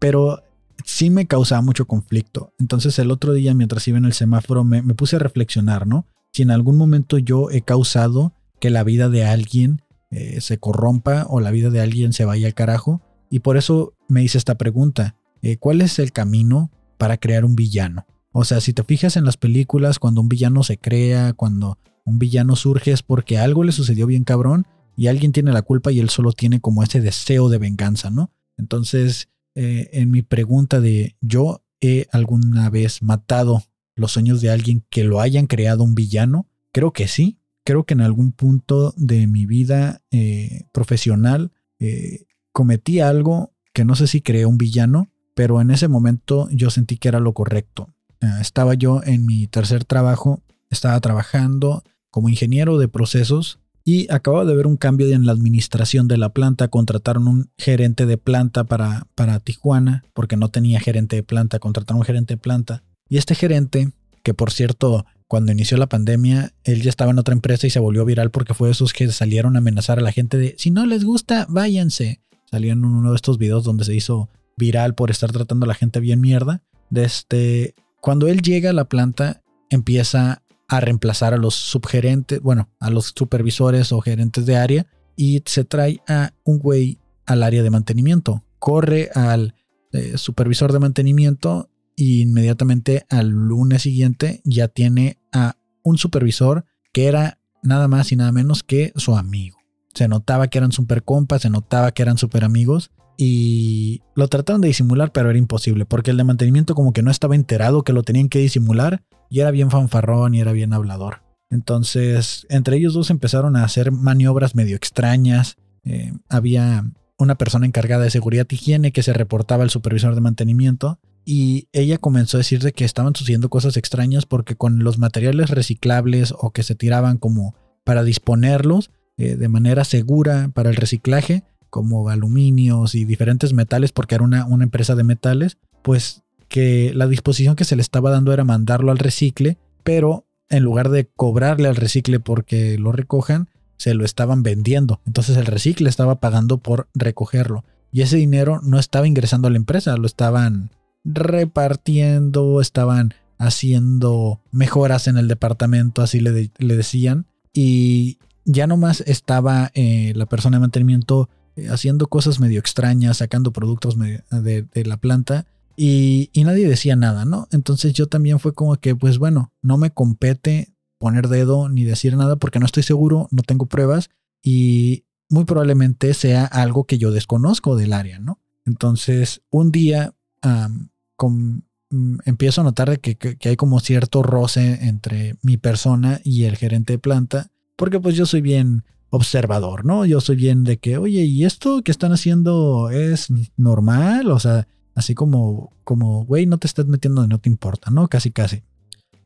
pero sí me causaba mucho conflicto. Entonces el otro día, mientras iba en el semáforo, me, puse a reflexionar, ¿no? Si en algún momento yo he causado que la vida de alguien eh, se corrompa o la vida de alguien se vaya al carajo. Y por eso me hice esta pregunta. Eh, ¿Cuál es el camino para crear un villano. O sea, si te fijas en las películas, cuando un villano se crea, cuando un villano surge es porque algo le sucedió bien cabrón y alguien tiene la culpa y él solo tiene como ese deseo de venganza, ¿no? Entonces, eh, en mi pregunta de yo he alguna vez matado los sueños de alguien que lo hayan creado un villano, creo que sí. Creo que en algún punto de mi vida eh, profesional eh, cometí algo que no sé si creé un villano, pero en ese momento yo sentí que era lo correcto. Eh, estaba yo en mi tercer trabajo, estaba trabajando como ingeniero de procesos y acababa de ver un cambio en la administración de la planta. Contrataron un gerente de planta para, para Tijuana, porque no tenía gerente de planta, contrataron un gerente de planta. Y este gerente, que por cierto, cuando inició la pandemia, él ya estaba en otra empresa y se volvió viral porque fue de esos que salieron a amenazar a la gente de, si no les gusta, váyanse. Salió en uno de estos videos donde se hizo viral por estar tratando a la gente bien mierda. Desde este, cuando él llega a la planta, empieza a reemplazar a los subgerentes, bueno, a los supervisores o gerentes de área y se trae a un güey al área de mantenimiento. Corre al eh, supervisor de mantenimiento e inmediatamente al lunes siguiente ya tiene a un supervisor que era nada más y nada menos que su amigo. Se notaba que eran super compas, se notaba que eran super amigos y lo trataron de disimular, pero era imposible, porque el de mantenimiento como que no estaba enterado que lo tenían que disimular y era bien fanfarrón y era bien hablador. Entonces, entre ellos dos empezaron a hacer maniobras medio extrañas. Eh, había una persona encargada de seguridad y higiene que se reportaba al supervisor de mantenimiento y ella comenzó a decir de que estaban sucediendo cosas extrañas porque con los materiales reciclables o que se tiraban como para disponerlos eh, de manera segura para el reciclaje, como aluminios y diferentes metales, porque era una, una empresa de metales, pues que la disposición que se le estaba dando era mandarlo al recicle, pero en lugar de cobrarle al recicle porque lo recojan, se lo estaban vendiendo. Entonces el recicle estaba pagando por recogerlo. y ese dinero no estaba ingresando a la empresa, lo estaban repartiendo, estaban haciendo mejoras en el departamento, así le, le decían, y ya nomás estaba eh, la persona de mantenimiento haciendo cosas medio extrañas, sacando productos de, la planta y, nadie decía nada, ¿no? Entonces yo también fue como que, pues bueno, no me compete poner dedo ni decir nada porque no estoy seguro, no tengo pruebas y muy probablemente sea algo que yo desconozco del área, ¿no? Entonces un día mm, empiezo a notar que, que, hay como cierto roce entre mi persona y el gerente de planta porque pues yo soy bien observador, ¿no? Yo soy bien de que, oye, ¿y esto que están haciendo es normal? O sea, así como, como, güey, no te estás metiendo, no te importa, ¿no? Casi, casi.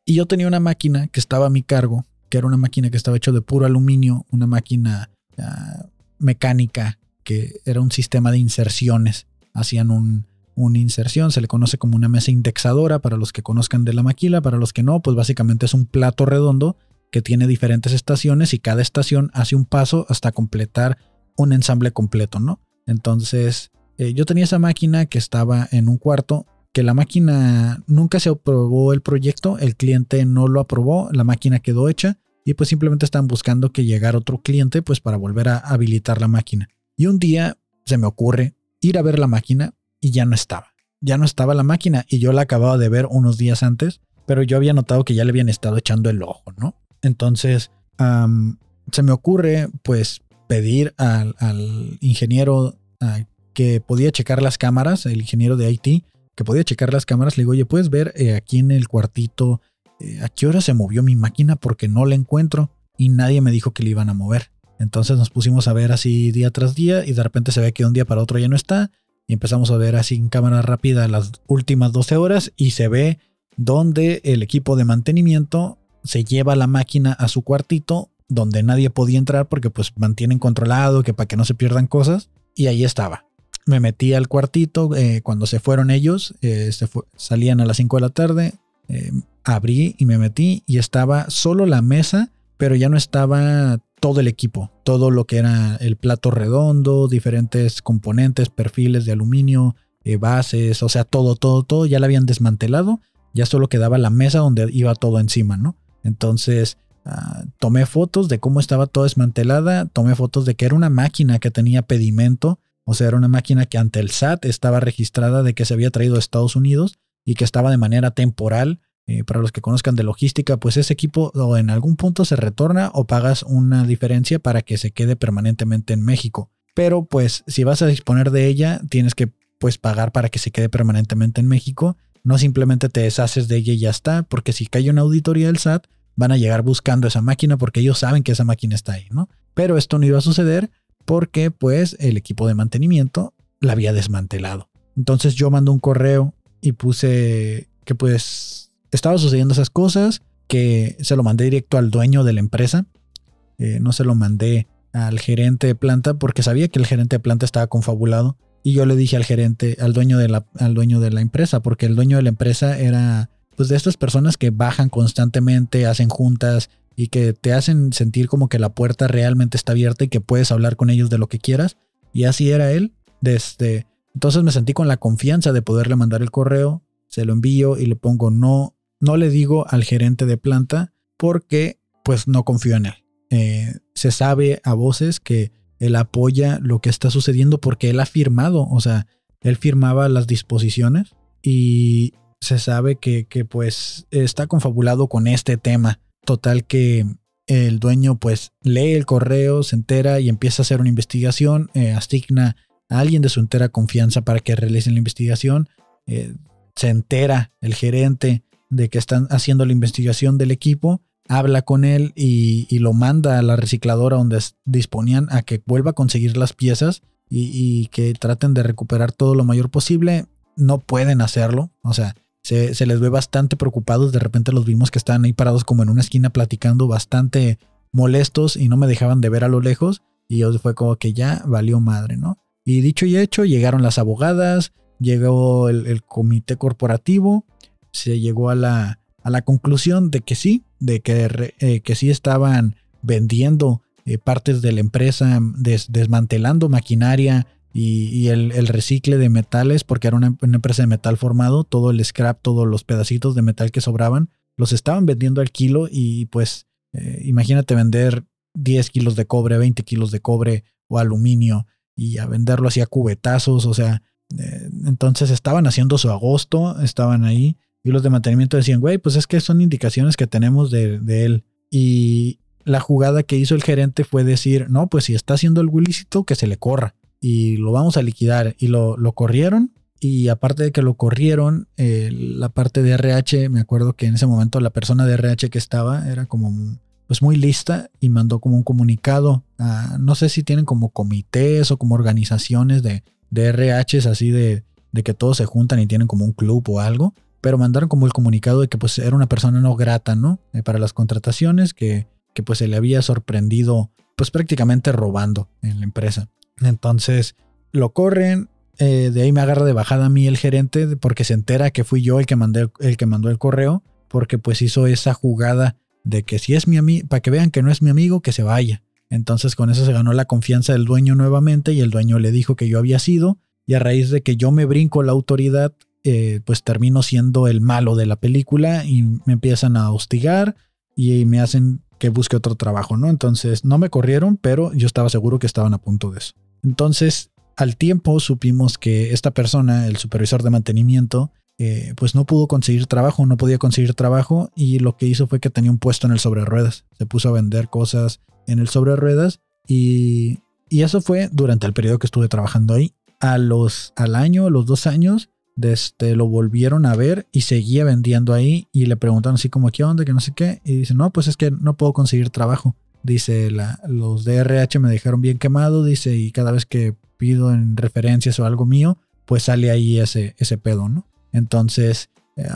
Y yo tenía una máquina que estaba a mi cargo, que era una máquina que estaba hecha de puro aluminio, una máquina ah, mecánica, que era un sistema de inserciones. Hacían un, una inserción, se le conoce como una mesa indexadora para los que conozcan de la maquila, para los que no, pues básicamente es un plato redondo que tiene diferentes estaciones y cada estación hace un paso hasta completar un ensamble completo, ¿no? Entonces, eh, yo tenía esa máquina que estaba en un cuarto, que la máquina nunca se aprobó el proyecto, el cliente no lo aprobó, la máquina quedó hecha y pues simplemente están buscando que llegara otro cliente pues para volver a habilitar la máquina. Y un día se me ocurre ir a ver la máquina y ya no estaba. Ya no estaba la máquina y yo la acababa de ver unos días antes, pero yo había notado que ya le habían estado echando el ojo, ¿no? Entonces, se me ocurre pues pedir al, ingeniero ah, que podía checar las cámaras, el ingeniero de IT, que podía checar las cámaras, le digo, oye, ¿puedes ver eh, aquí en el cuartito eh, a qué hora se movió mi máquina? Porque no la encuentro y nadie me dijo que le iban a mover. Entonces nos pusimos a ver así día tras día y de repente se ve que un día para otro ya no está y empezamos a ver así en cámara rápida las últimas 12 horas y se ve donde el equipo de mantenimiento se lleva la máquina a su cuartito donde nadie podía entrar porque pues mantienen controlado, que para que no se pierdan cosas. Y ahí estaba. Me metí al cuartito eh, cuando se fueron ellos, eh, se salían a las 5 de la tarde, eh, abrí y me metí y estaba solo la mesa, pero ya no estaba todo el equipo, todo lo que era el plato redondo, diferentes componentes, perfiles de aluminio, bases, o sea, todo, todo, todo, ya la habían desmantelado, ya solo quedaba la mesa donde iba todo encima, ¿no? Entonces, ah, tomé fotos de cómo estaba toda desmantelada, tomé fotos de que era una máquina que tenía pedimento, o sea, era una máquina que ante el SAT estaba registrada de que se había traído a Estados Unidos y que estaba de manera temporal. Eh, para los que conozcan de logística, pues ese equipo o en algún punto se retorna o pagas una diferencia para que se quede permanentemente en México. Pero pues si vas a disponer de ella, tienes que pues pagar para que se quede permanentemente en México no simplemente te deshaces de ella y ya está, porque si cae una auditoría del SAT, van a llegar buscando esa máquina porque ellos saben que esa máquina está ahí, ¿no? Pero esto no iba a suceder porque pues el equipo de mantenimiento la había desmantelado. Entonces yo mando un correo y puse que pues estaba sucediendo esas cosas, que se lo mandé directo al dueño de la empresa, eh, no se lo mandé al gerente de planta porque sabía que el gerente de planta estaba confabulado y yo le dije al gerente, al dueño de la, al dueño de la empresa, porque el dueño de la empresa era pues de estas personas que bajan constantemente, hacen juntas y que te hacen sentir como que la puerta realmente está abierta y que puedes hablar con ellos de lo que quieras. Y así era él. Desde, entonces me sentí con la confianza de poderle mandar el correo, se lo envío y le pongo no, no le digo al gerente de planta porque pues no confío en él. Eh, se sabe a voces que él apoya lo que está sucediendo porque él ha firmado, o sea, él firmaba las disposiciones y se sabe que, pues está confabulado con este tema. Total que el dueño pues lee el correo, se entera y empieza a hacer una investigación, eh, asigna a alguien de su entera confianza para que realicen la investigación, eh, se entera el gerente de que están haciendo la investigación del equipo habla con él y, lo manda a la recicladora donde disponían a que vuelva a conseguir las piezas y, que traten de recuperar todo lo mayor posible. No pueden hacerlo, o sea, se, les ve bastante preocupados. De repente los vimos que estaban ahí parados como en una esquina platicando bastante molestos y no me dejaban de ver a lo lejos. Y yo fue como que ya valió madre, ¿no? Y dicho y hecho, llegaron las abogadas, llegó el comité corporativo, se llegó a la, a la conclusión de que sí, de que, eh, que sí estaban vendiendo eh, partes de la empresa, desmantelando maquinaria, y, el, recicle de metales, porque era una, empresa de metal formado, todo el scrap, todos los pedacitos de metal que sobraban, los estaban vendiendo al kilo y pues eh, imagínate vender 10 kilos de cobre, 20 kilos de cobre o aluminio y a venderlo así a cubetazos, o sea, eh, entonces estaban haciendo su agosto, estaban ahí y los de mantenimiento decían, güey, pues es que son indicaciones que tenemos de, él. Y la jugada que hizo el gerente fue decir, no, pues si está haciendo algo ilícito, que se le corra y lo vamos a liquidar. Y lo, lo corrieron. Y aparte de que lo corrieron, eh, la parte de RH, me acuerdo que en ese momento la persona de RH que estaba era como pues muy lista y mandó como un comunicado. no sé si tienen como comités o como organizaciones de, de RHs así de, de que todos se juntan y tienen como un club o algo. Pero mandaron como el comunicado de que pues era una persona no grata, ¿no? Eh, para las contrataciones, que, que pues se le había sorprendido pues prácticamente robando en la empresa. Entonces lo corren, eh, de ahí me agarra de bajada a mí el gerente porque se entera que fui yo el que, mandé, el que mandó el correo, porque pues hizo esa jugada de que si es mi amigo, para que vean que no es mi amigo, que se vaya. Entonces con eso se ganó la confianza del dueño nuevamente y el dueño le dijo que yo había sido y a raíz de que yo me brinco la autoridad, eh, pues termino siendo el malo de la película y me empiezan a hostigar y me hacen que busque otro trabajo, ¿no? Entonces no me corrieron, pero yo estaba seguro que estaban a punto de eso. Entonces, al tiempo supimos que esta persona, el supervisor de mantenimiento, eh, pues no pudo conseguir trabajo, no podía conseguir trabajo y lo que hizo fue que tenía un puesto en el sobre ruedas. Se puso a vender cosas en el sobre ruedas y, y eso fue durante el periodo que estuve trabajando ahí. A los, al año, a los dos años, desde lo volvieron a ver y seguía vendiendo ahí y le preguntaron así como qué onda, que no sé qué. Y dice, no, pues es que no puedo conseguir trabajo. Dice, la, los DRH me dejaron bien quemado, dice, y cada vez que pido en referencias o algo mío, pues sale ahí ese, ese pedo, ¿no? Entonces, eh,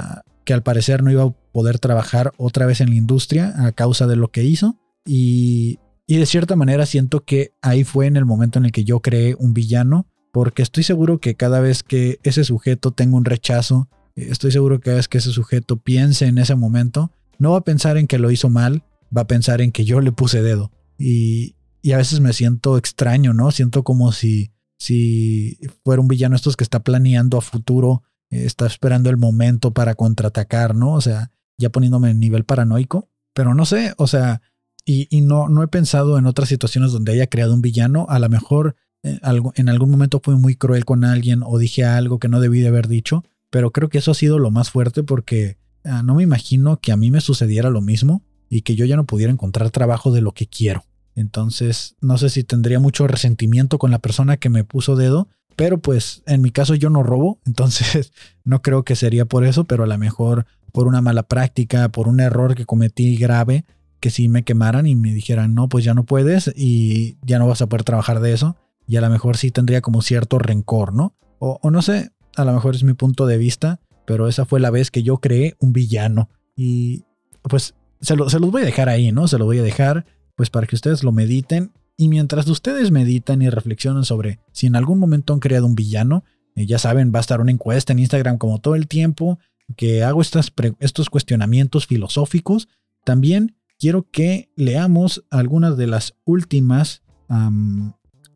que al parecer no iba a poder trabajar otra vez en la industria a causa de lo que hizo. Y, y de cierta manera siento que ahí fue en el momento en el que yo creé un villano, porque estoy seguro que cada vez que ese sujeto tenga un rechazo, eh, estoy seguro que cada vez que ese sujeto piense en ese momento, no va a pensar en que lo hizo mal, va a pensar en que yo le puse dedo. Y, a veces me siento extraño, ¿no? Siento como si, si fuera un villano estos que está planeando a futuro, eh, está esperando el momento para contraatacar, ¿no? O sea, ya poniéndome en nivel paranoico. Pero no sé, o sea, y, no, no he pensado en otras situaciones donde haya creado un villano. A lo mejor en algún momento fui muy cruel con alguien o dije algo que no debí de haber dicho, pero creo que eso ha sido lo más fuerte porque ah, no me imagino que a mí me sucediera lo mismo y que yo ya no pudiera encontrar trabajo de lo que quiero. Entonces, no sé si tendría mucho resentimiento con la persona que me puso dedo, pero pues en mi caso yo no robo, entonces no creo que sería por eso, pero a lo mejor por una mala práctica, por un error que cometí grave, que si me quemaran y me dijeran, no, pues ya no puedes y ya no vas a poder trabajar de eso, y a lo mejor sí tendría como cierto rencor, ¿no? O, o no sé, a lo mejor es mi punto de vista, pero esa fue la vez que yo creé un villano y pues se, los voy a dejar ahí, ¿no? Se lo voy a dejar pues para que ustedes lo mediten. Y mientras ustedes meditan y reflexionan sobre si en algún momento han creado un villano, eh, ya saben, va a estar una encuesta en Instagram como todo el tiempo que hago estos cuestionamientos filosóficos. También quiero que leamos algunas de las últimas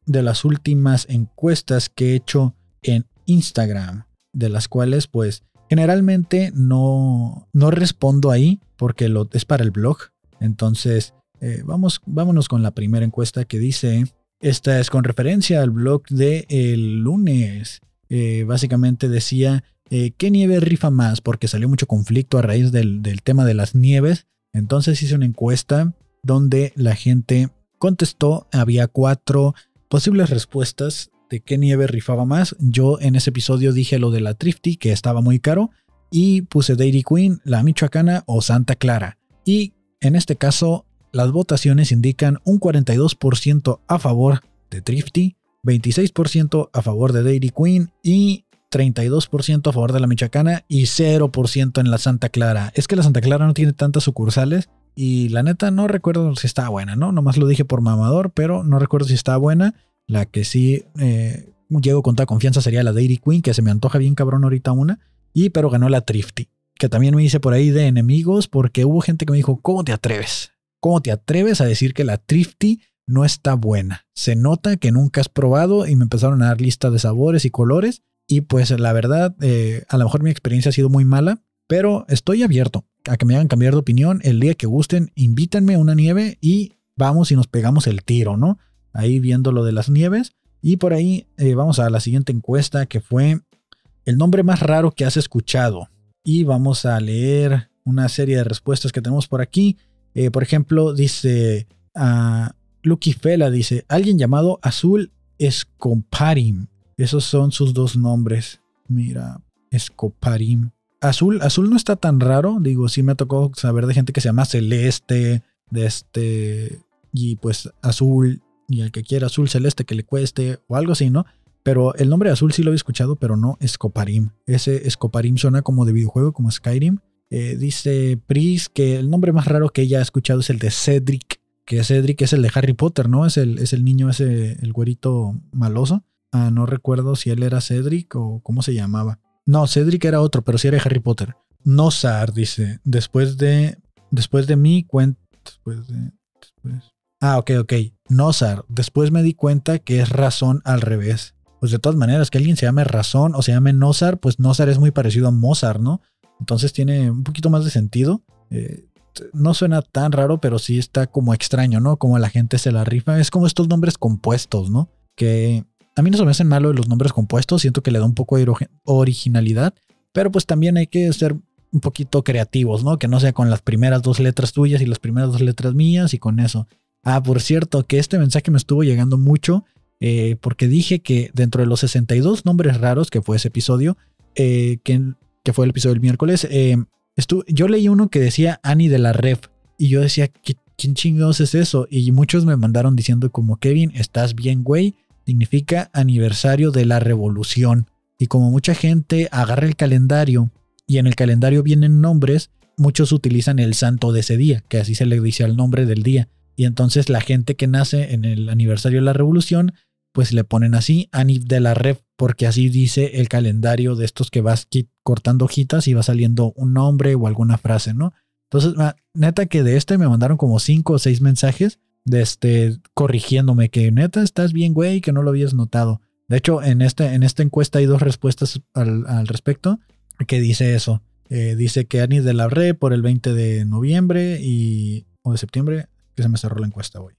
de las últimas encuestas que he hecho en Instagram, de las cuales pues generalmente no, no respondo ahí, porque lo, es para el blog. Entonces, eh, vamos, vámonos con la primera encuesta que dice, esta es con referencia al blog de el lunes. Eh, básicamente decía, eh, ¿qué nieve rifa más? Porque salió mucho conflicto a raíz del, del tema de las nieves. Entonces hice una encuesta donde la gente contestó, había cuatro posibles respuestas de qué nieve rifaba más. Yo en ese episodio dije lo de la Trifty, que estaba muy caro y puse Dairy Queen, la Michoacana o Santa Clara. Y en este caso, las votaciones indican un 42% a favor de Thrifty, 26% a favor de Dairy Queen y 32% a favor de la Michoacana y 0% en la Santa Clara. Es que la Santa Clara no tiene tantas sucursales y la neta no recuerdo si está buena, ¿no? Nomás lo dije por mamador, pero no recuerdo si está buena. La que sí eh, llego con toda confianza sería la Dairy Queen, que se me antoja bien cabrón ahorita una. Y pero ganó la Thrifty, que también me hice por ahí de enemigos porque hubo gente que me dijo, ¿cómo te atreves? ¿Cómo te atreves a decir que la Thrifty no está buena. Se nota que nunca has probado y me empezaron a dar lista de sabores y colores. Y pues la verdad, eh, a lo mejor mi experiencia ha sido muy mala, pero estoy abierto a que me hagan cambiar de opinión. El día que gusten, invítenme a una nieve y vamos y nos pegamos el tiro, ¿no? Ahí viendo lo de las nieves. Y por ahí eh, vamos a la siguiente encuesta que fue el nombre más raro que has escuchado. Y vamos a leer una serie de respuestas que tenemos por aquí. Eh, por ejemplo, dice a ah, Lucky Fela, dice alguien llamado Azul Escoparim. Esos son sus dos nombres. Mira, Escoparim. Azul, azul no está tan raro. Digo, sí me tocó saber de gente que se llama Celeste, de este, y pues Azul, y el que quiera Azul Celeste que le cueste, o algo así, ¿no? Pero el nombre Azul sí lo había escuchado, pero no Escoparim. Ese Escoparim suena como de videojuego, como Skyrim. Eh, dice Pris que el nombre más raro que ella ha escuchado es el de Cedric, que Cedric es el de Harry Potter, ¿no? Es el, es el niño ese, el güerito maloso. Ah, no recuerdo si él era Cedric o cómo se llamaba. No, Cedric era otro, pero sí era Harry Potter. Nozar, dice, después de, después de mí, cuenta, después de, después. Ah, ok, ok. Nozar, después me di cuenta que es razón al revés. Pues de todas maneras, que alguien se llame razón o se llame Nozar, pues Nozar es muy parecido a Mozart, ¿no? Entonces tiene un poquito más de sentido. Eh, no suena tan raro, pero sí está como extraño, ¿no? Como la gente se la rifa. Es como estos nombres compuestos, ¿no? Que a mí no se me hacen malo los nombres compuestos. Siento que le da un poco de originalidad. Pero pues también hay que ser un poquito creativos, ¿no? Que no sea con las primeras dos letras tuyas y las primeras dos letras mías y con eso. Ah, por cierto, que este mensaje me estuvo llegando mucho eh, porque dije que dentro de los 62 nombres raros que fue ese episodio, eh, que que fue el episodio del miércoles, eh, yo leí uno que decía Annie de la Ref y yo decía, ¿quién chingados es eso? Y muchos me mandaron diciendo como, Kevin, estás bien, güey, significa aniversario de la revolución. Y como mucha gente agarra el calendario y en el calendario vienen nombres, muchos utilizan el santo de ese día, que así se le dice al nombre del día. Y entonces la gente que nace en el aniversario de la revolución pues le ponen así, Anif de la Ref, porque así dice el calendario de estos que vas cortando hojitas y va saliendo un nombre o alguna frase, ¿no? Entonces, neta que de este me mandaron como cinco o seis mensajes de este, corrigiéndome que neta estás bien, güey, que no lo habías notado. De hecho, en, este, en esta encuesta hay dos respuestas al, respecto que dice eso. Eh, dice que Anif de la Ref por el 20 de noviembre y, o de septiembre, que se me cerró la encuesta, güey.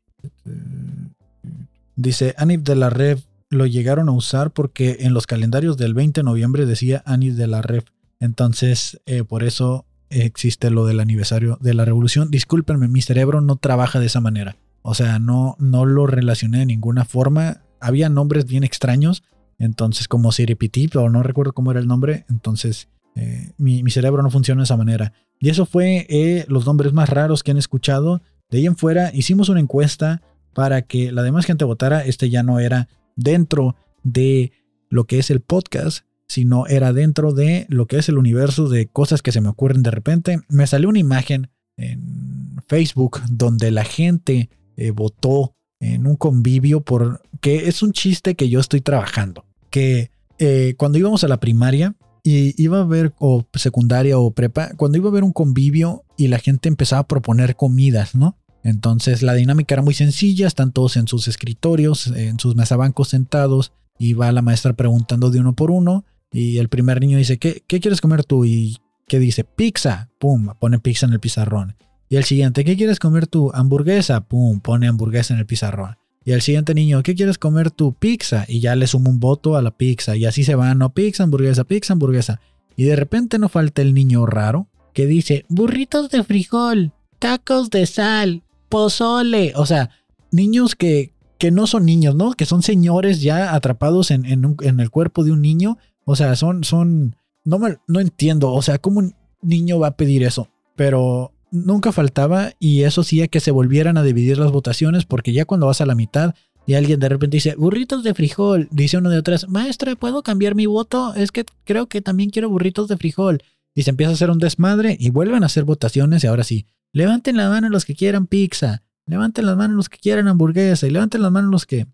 Dice, Anif de la Rev lo llegaron a usar porque en los calendarios del 20 de noviembre decía Anif de la Rev. Entonces, eh, por eso existe lo del aniversario de la revolución. Discúlpenme, mi cerebro no trabaja de esa manera. O sea, no, no lo relacioné de ninguna forma. Había nombres bien extraños. Entonces, como Siripiti, pero no recuerdo cómo era el nombre. Entonces, eh, mi, cerebro no funciona de esa manera. Y eso fue eh, los nombres más raros que han escuchado. De ahí en fuera, hicimos una encuesta para que la demás gente votara. Este ya no era dentro de lo que es el podcast, sino era dentro de lo que es el universo de cosas que se me ocurren de repente. Me salió una imagen en Facebook donde la gente eh, votó en un convivio por que es un chiste que yo estoy trabajando. Que eh, cuando íbamos a la primaria y iba a ver o secundaria o prepa, cuando iba a ver un convivio y la gente empezaba a proponer comidas, ¿no? Entonces la dinámica era muy sencilla, están todos en sus escritorios, en sus mesabancos sentados y va la maestra preguntando de uno por uno y el primer niño dice, ¿qué, qué quieres comer tú? Y ¿qué dice? Pizza, pum, pone pizza en el pizarrón. Y el siguiente, ¿qué quieres comer tú? Hamburguesa, pum, pone hamburguesa en el pizarrón. Y el siguiente niño, ¿qué quieres comer tú? Pizza. Y ya le suma un voto a la pizza. Y así se van, no, pizza, hamburguesa, pizza, hamburguesa. Y de repente no falta el niño raro que dice, burritos de frijol, tacos de sal, pozole. O sea, niños que, que no son niños, ¿no? Que son señores ya atrapados en, en, el cuerpo de un niño. O sea, son, son, no, me, no entiendo. O sea, ¿cómo un niño va a pedir eso? Pero nunca faltaba y eso hacía que se volvieran a dividir las votaciones porque ya cuando vas a la mitad y alguien de repente dice, burritos de frijol, dice uno de otras, maestra, ¿puedo cambiar mi voto? Es que creo que también quiero burritos de frijol. Y se empieza a hacer un desmadre y vuelven a hacer votaciones y ahora sí, Levanten la mano los que quieran pizza. Levanten las manos los que quieran hamburguesa. Y levanten las manos los que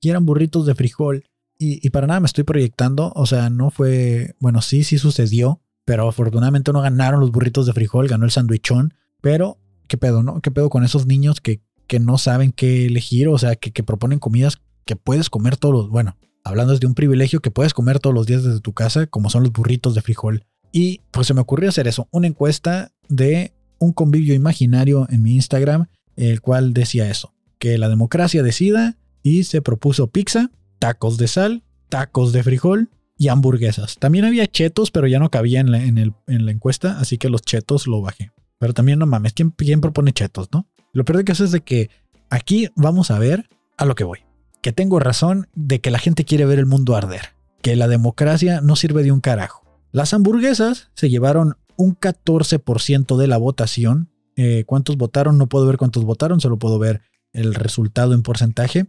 quieran burritos de frijol. Y, para nada me estoy proyectando. O sea, no fue. Bueno, sí, sí sucedió. Pero afortunadamente no ganaron los burritos de frijol. Ganó el sandwichón. Pero, ¿qué pedo, no? ¿Qué pedo con esos niños que que no saben qué elegir, o sea, que, proponen comidas que puedes comer todos los, bueno, hablando de un privilegio que puedes comer todos los días desde tu casa, como son los burritos de frijol. Y pues se me ocurrió hacer eso, una encuesta de un convivio imaginario en mi Instagram, el cual decía eso, que la democracia decida y se propuso pizza, tacos de sal, tacos de frijol y hamburguesas. También había chetos, pero ya no cabía en la, en la encuesta, así que los chetos lo bajé. Pero también no mames, ¿quién, propone chetos, no? Lo peor de que es de que aquí vamos a ver a lo que voy. Que tengo razón de que la gente quiere ver el mundo arder. Que la democracia no sirve de un carajo. Las hamburguesas se llevaron un 14% de la votación. Eh, ¿Cuántos votaron? No puedo ver cuántos votaron, solo puedo ver el resultado en porcentaje.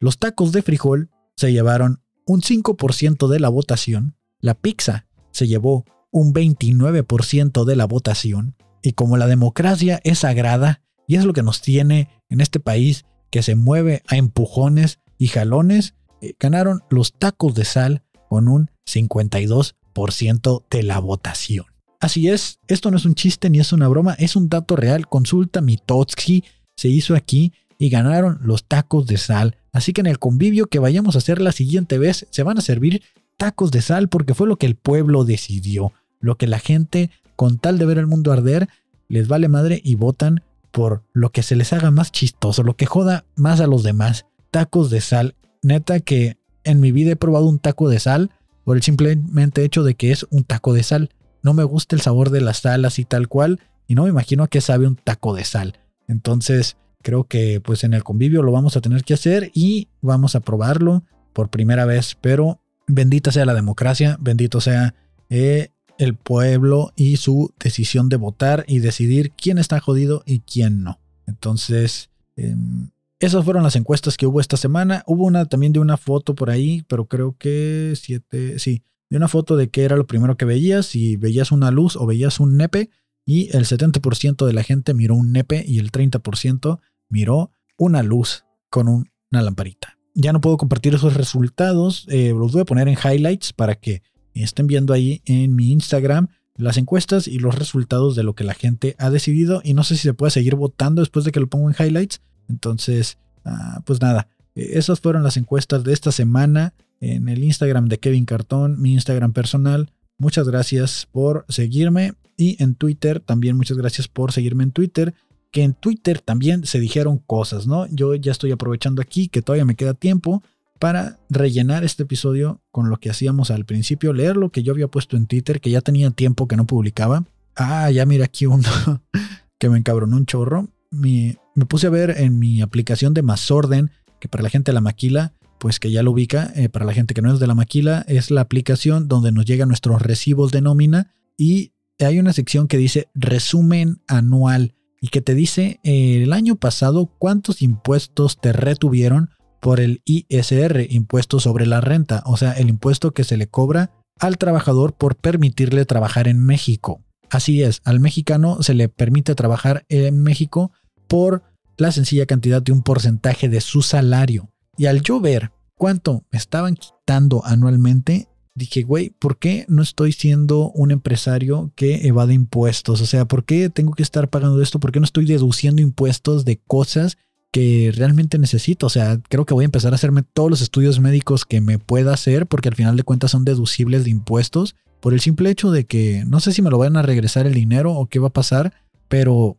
Los tacos de frijol se llevaron un 5% de la votación. La pizza se llevó un 29% de la votación. Y como la democracia es sagrada y es lo que nos tiene en este país que se mueve a empujones y jalones, eh, ganaron los tacos de sal con un 52% de la votación. Así es, esto no es un chiste ni es una broma, es un dato real. Consulta Mitotsky, se hizo aquí y ganaron los tacos de sal. Así que en el convivio que vayamos a hacer la siguiente vez se van a servir tacos de sal porque fue lo que el pueblo decidió, lo que la gente con tal de ver el mundo arder, les vale madre y votan por lo que se les haga más chistoso, lo que joda más a los demás. Tacos de sal. Neta que en mi vida he probado un taco de sal por el simplemente hecho de que es un taco de sal. No me gusta el sabor de las sal así tal cual y no me imagino a qué sabe un taco de sal. Entonces creo que pues en el convivio lo vamos a tener que hacer y vamos a probarlo por primera vez. Pero bendita sea la democracia, bendito sea eh, el pueblo y su decisión de votar y decidir quién está jodido y quién no. Entonces, em, esas fueron las encuestas que hubo esta semana. Hubo una también de una foto por ahí, pero creo que siete, sí, de una foto de que era lo primero que veías, si veías una luz o veías un nepe, y el 70% de la gente miró un nepe y el 30% miró una luz con una lamparita. Ya no puedo compartir esos resultados, eh, los voy a poner en highlights para que estén viendo ahí en mi Instagram las encuestas y los resultados de lo que la gente ha decidido. Y no sé si se puede seguir votando después de que lo pongo en highlights. Entonces, ah, pues nada, eh, esas fueron las encuestas de esta semana en el Instagram de Kevin Cartón, mi Instagram personal. Muchas gracias por seguirme. Y en Twitter también muchas gracias por seguirme en Twitter. Que en Twitter también se dijeron cosas, ¿no? Yo ya estoy aprovechando aquí que todavía me queda tiempo para rellenar este episodio con lo que hacíamos al principio, leer lo que yo había puesto en Twitter, que ya tenía tiempo que no publicaba. Ah, ya mira aquí uno que me encabronó un chorro. me puse a ver en mi aplicación de Mazorden, que para la gente de la maquila, pues que ya lo ubica, eh, para la gente que no es de la maquila, es la aplicación donde nos llegan nuestros recibos de nómina y hay una sección que dice resumen anual y que te dice eh, el año pasado cuántos impuestos te retuvieron por el ISR, impuesto sobre la renta, o sea, el impuesto que se le cobra al trabajador por permitirle trabajar en México. Así es, al mexicano se le permite trabajar en México por la sencilla cantidad de un porcentaje de su salario. Y al yo ver cuánto me estaban quitando anualmente, dije, güey, ¿por qué no estoy siendo un empresario que evade impuestos? O sea, ¿por qué tengo que estar pagando esto? ¿Por qué no estoy deduciendo impuestos de cosas que realmente necesito. O sea, creo que voy a empezar a hacerme todos los estudios médicos que me pueda hacer porque al final de cuentas son deducibles de impuestos por el simple hecho de que no sé si me lo van a regresar el dinero o qué va a pasar, pero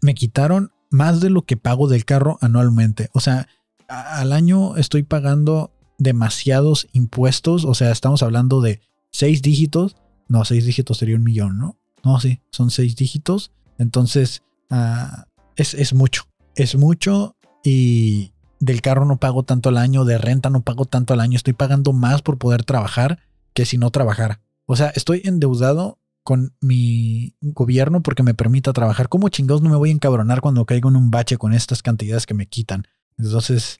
me quitaron más de lo que pago del carro anualmente. O sea, al año estoy pagando demasiados impuestos. O sea, estamos hablando de seis dígitos. No, seis dígitos sería un millón, ¿no? No, sí, son seis dígitos. Entonces, ah, es, es mucho es mucho y del carro no pago tanto al año, de renta no pago tanto al año, estoy pagando más por poder trabajar que si no trabajara. O sea, estoy endeudado con mi gobierno porque me permita trabajar. ¿Cómo chingados no me voy a encabronar cuando caigo en un bache con estas cantidades que me quitan? Entonces,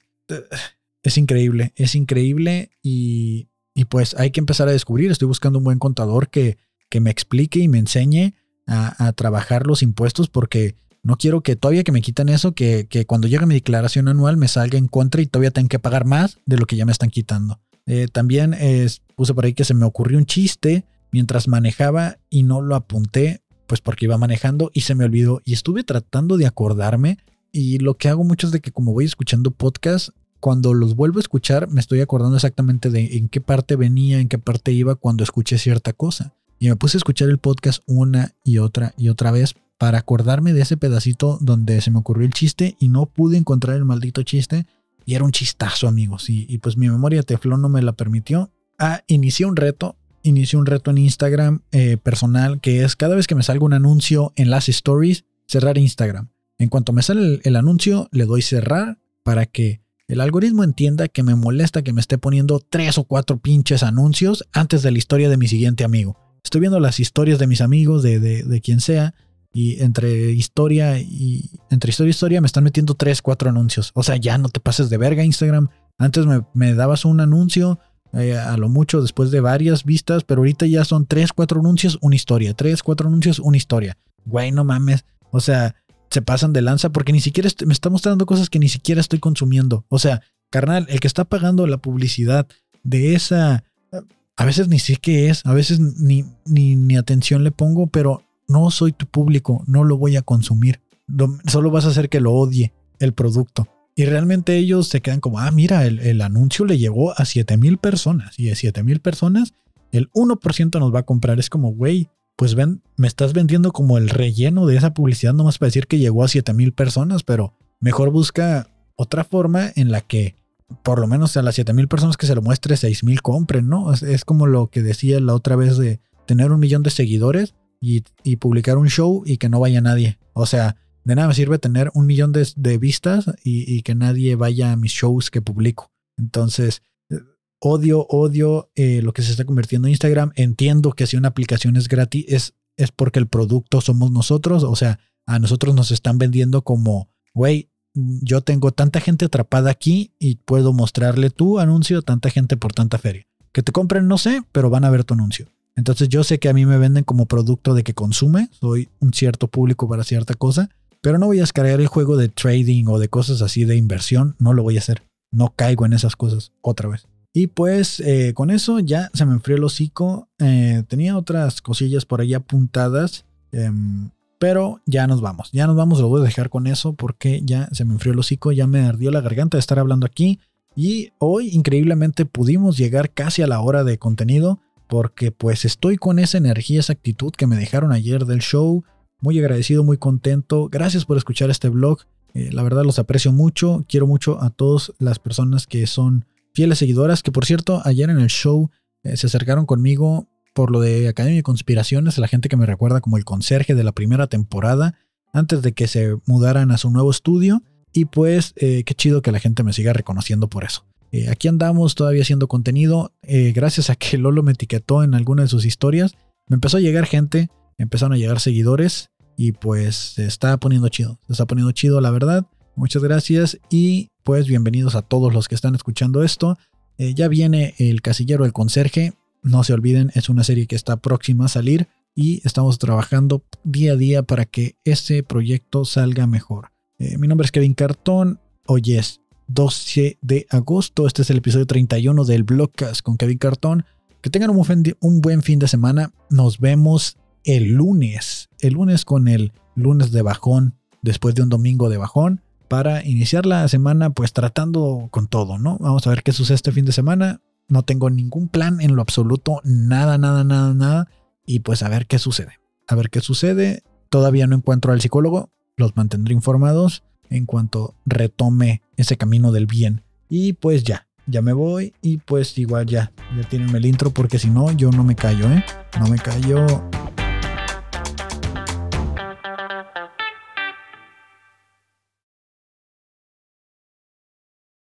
es increíble, es increíble y, pues hay que empezar a descubrir. Estoy buscando un buen contador que, que me explique y me enseñe a, a trabajar los impuestos porque no quiero que todavía que me quitan eso, que, cuando llegue mi declaración anual me salga en contra y todavía tenga que pagar más de lo que ya me están quitando. Eh, también puse por ahí que se me ocurrió un chiste mientras manejaba y no lo apunté, pues porque iba manejando y se me olvidó. Y estuve tratando de acordarme Y lo que hago mucho es de que como voy escuchando podcast, cuando los vuelvo a escuchar, me estoy acordando exactamente de en qué parte venía, en qué parte iba cuando escuché cierta cosa. Y me puse a escuchar el podcast una y otra y otra vez para acordarme de ese pedacito donde se me ocurrió el chiste y no pude encontrar el maldito chiste. Y era un chistazo, amigos. Y, pues mi memoria teflón no me la permitió. Ah, inicié un reto. Inicié un reto en Instagram eh, personal que es cada vez que me salga un anuncio en las stories, cerrar Instagram. En cuanto me sale el anuncio, le doy cerrar para que el algoritmo entienda que me molesta que me esté poniendo tres o cuatro pinches anuncios antes de la historia de mi siguiente amigo. Estoy viendo las historias de mis amigos, de, de, quien sea, y entre historia y entre historia y historia me están metiendo tres, cuatro anuncios. O sea, ya no te pases de verga Instagram. Antes me, dabas un anuncio, eh, a lo mucho después de varias vistas, pero ahorita ya son tres, cuatro anuncios, una historia. Tres, cuatro anuncios, una historia. Güey, no mames. O sea, se pasan de lanza porque ni siquiera me está mostrando cosas que ni siquiera estoy consumiendo. O sea, carnal, el que está pagando la publicidad de esa, a veces ni sé qué es, a veces ni, ni, atención le pongo, pero no soy tu público, no lo voy a consumir. solo vas a hacer que lo odie el producto. Y realmente ellos se quedan como, ah, mira, el, el anuncio le llegó a 7000 personas y de 7000 personas, el 1% nos va a comprar. Es como, güey, pues ven, me estás vendiendo como el relleno de esa publicidad nomás para decir que llegó a 7000 personas, pero mejor busca otra forma en la que por lo menos a las 7000 personas que se lo muestre 6000 compren, ¿no? Es, como lo que decía la otra vez de tener un millón de seguidores y, publicar un show y que no vaya nadie. O sea, de nada me sirve tener un millón de, vistas y, y, que nadie vaya a mis shows que publico. Entonces, odio, odio eh, lo que se está convirtiendo en Instagram. Entiendo que si una aplicación es gratis es, es porque el producto somos nosotros. O sea, a nosotros nos están vendiendo como, güey, yo tengo tanta gente atrapada aquí y puedo mostrarle tu anuncio a tanta gente por tanta feria. Que te compren, no sé, pero van a ver tu anuncio. Entonces yo sé que a mí me venden como producto de que consume, soy un cierto público para cierta cosa, pero no voy a descargar el juego de trading o de cosas así de inversión, no lo voy a hacer. No caigo en esas cosas otra vez. Y pues eh, con eso ya se me enfrió el hocico. Eh, tenía otras cosillas por ahí apuntadas. Em, pero ya nos vamos. Ya nos vamos. Lo voy a dejar con eso porque ya se me enfrió el hocico. Ya me ardió la garganta de estar hablando aquí. Y hoy increíblemente pudimos llegar casi a la hora de contenido. Porque pues estoy con esa energía, esa actitud que me dejaron ayer del show. Muy agradecido, muy contento. Gracias por escuchar este blog. Eh, la verdad los aprecio mucho. Quiero mucho a todas las personas que son fieles seguidoras, que por cierto, ayer en el show eh, se acercaron conmigo por lo de Academia de Conspiraciones, la gente que me recuerda como el conserje de la primera temporada, antes de que se mudaran a su nuevo estudio. Y pues eh, qué chido que la gente me siga reconociendo por eso. Eh, aquí andamos todavía haciendo contenido. gracias a que Lolo me etiquetó en alguna de sus historias, me empezó a llegar gente, empezaron a llegar seguidores y pues se está poniendo chido. Se está poniendo chido, la verdad. Muchas gracias y pues bienvenidos a todos los que están escuchando esto. Eh, ya viene el casillero del conserje. No se olviden, es una serie que está próxima a salir y estamos trabajando día a día para que ese proyecto salga mejor. Eh, mi nombre es Kevin Cartón. Hoy es 12 de agosto. Este es el episodio 31 del Blogcast con Kevin Cartón. Que tengan un buen fin de semana. Nos vemos el lunes. El lunes con el lunes de bajón después de un domingo de bajón para iniciar la semana pues tratando con todo, ¿no? Vamos a ver qué sucede este fin de semana. No tengo ningún plan en lo absoluto, nada, nada, nada, nada. Y pues a ver qué sucede. A ver qué sucede. Todavía no encuentro al psicólogo. Los mantendré informados en cuanto retome ese camino del bien. Y pues ya, ya me voy. Y pues igual ya, ya tienen el intro porque si no, yo no me callo, ¿eh? No me callo.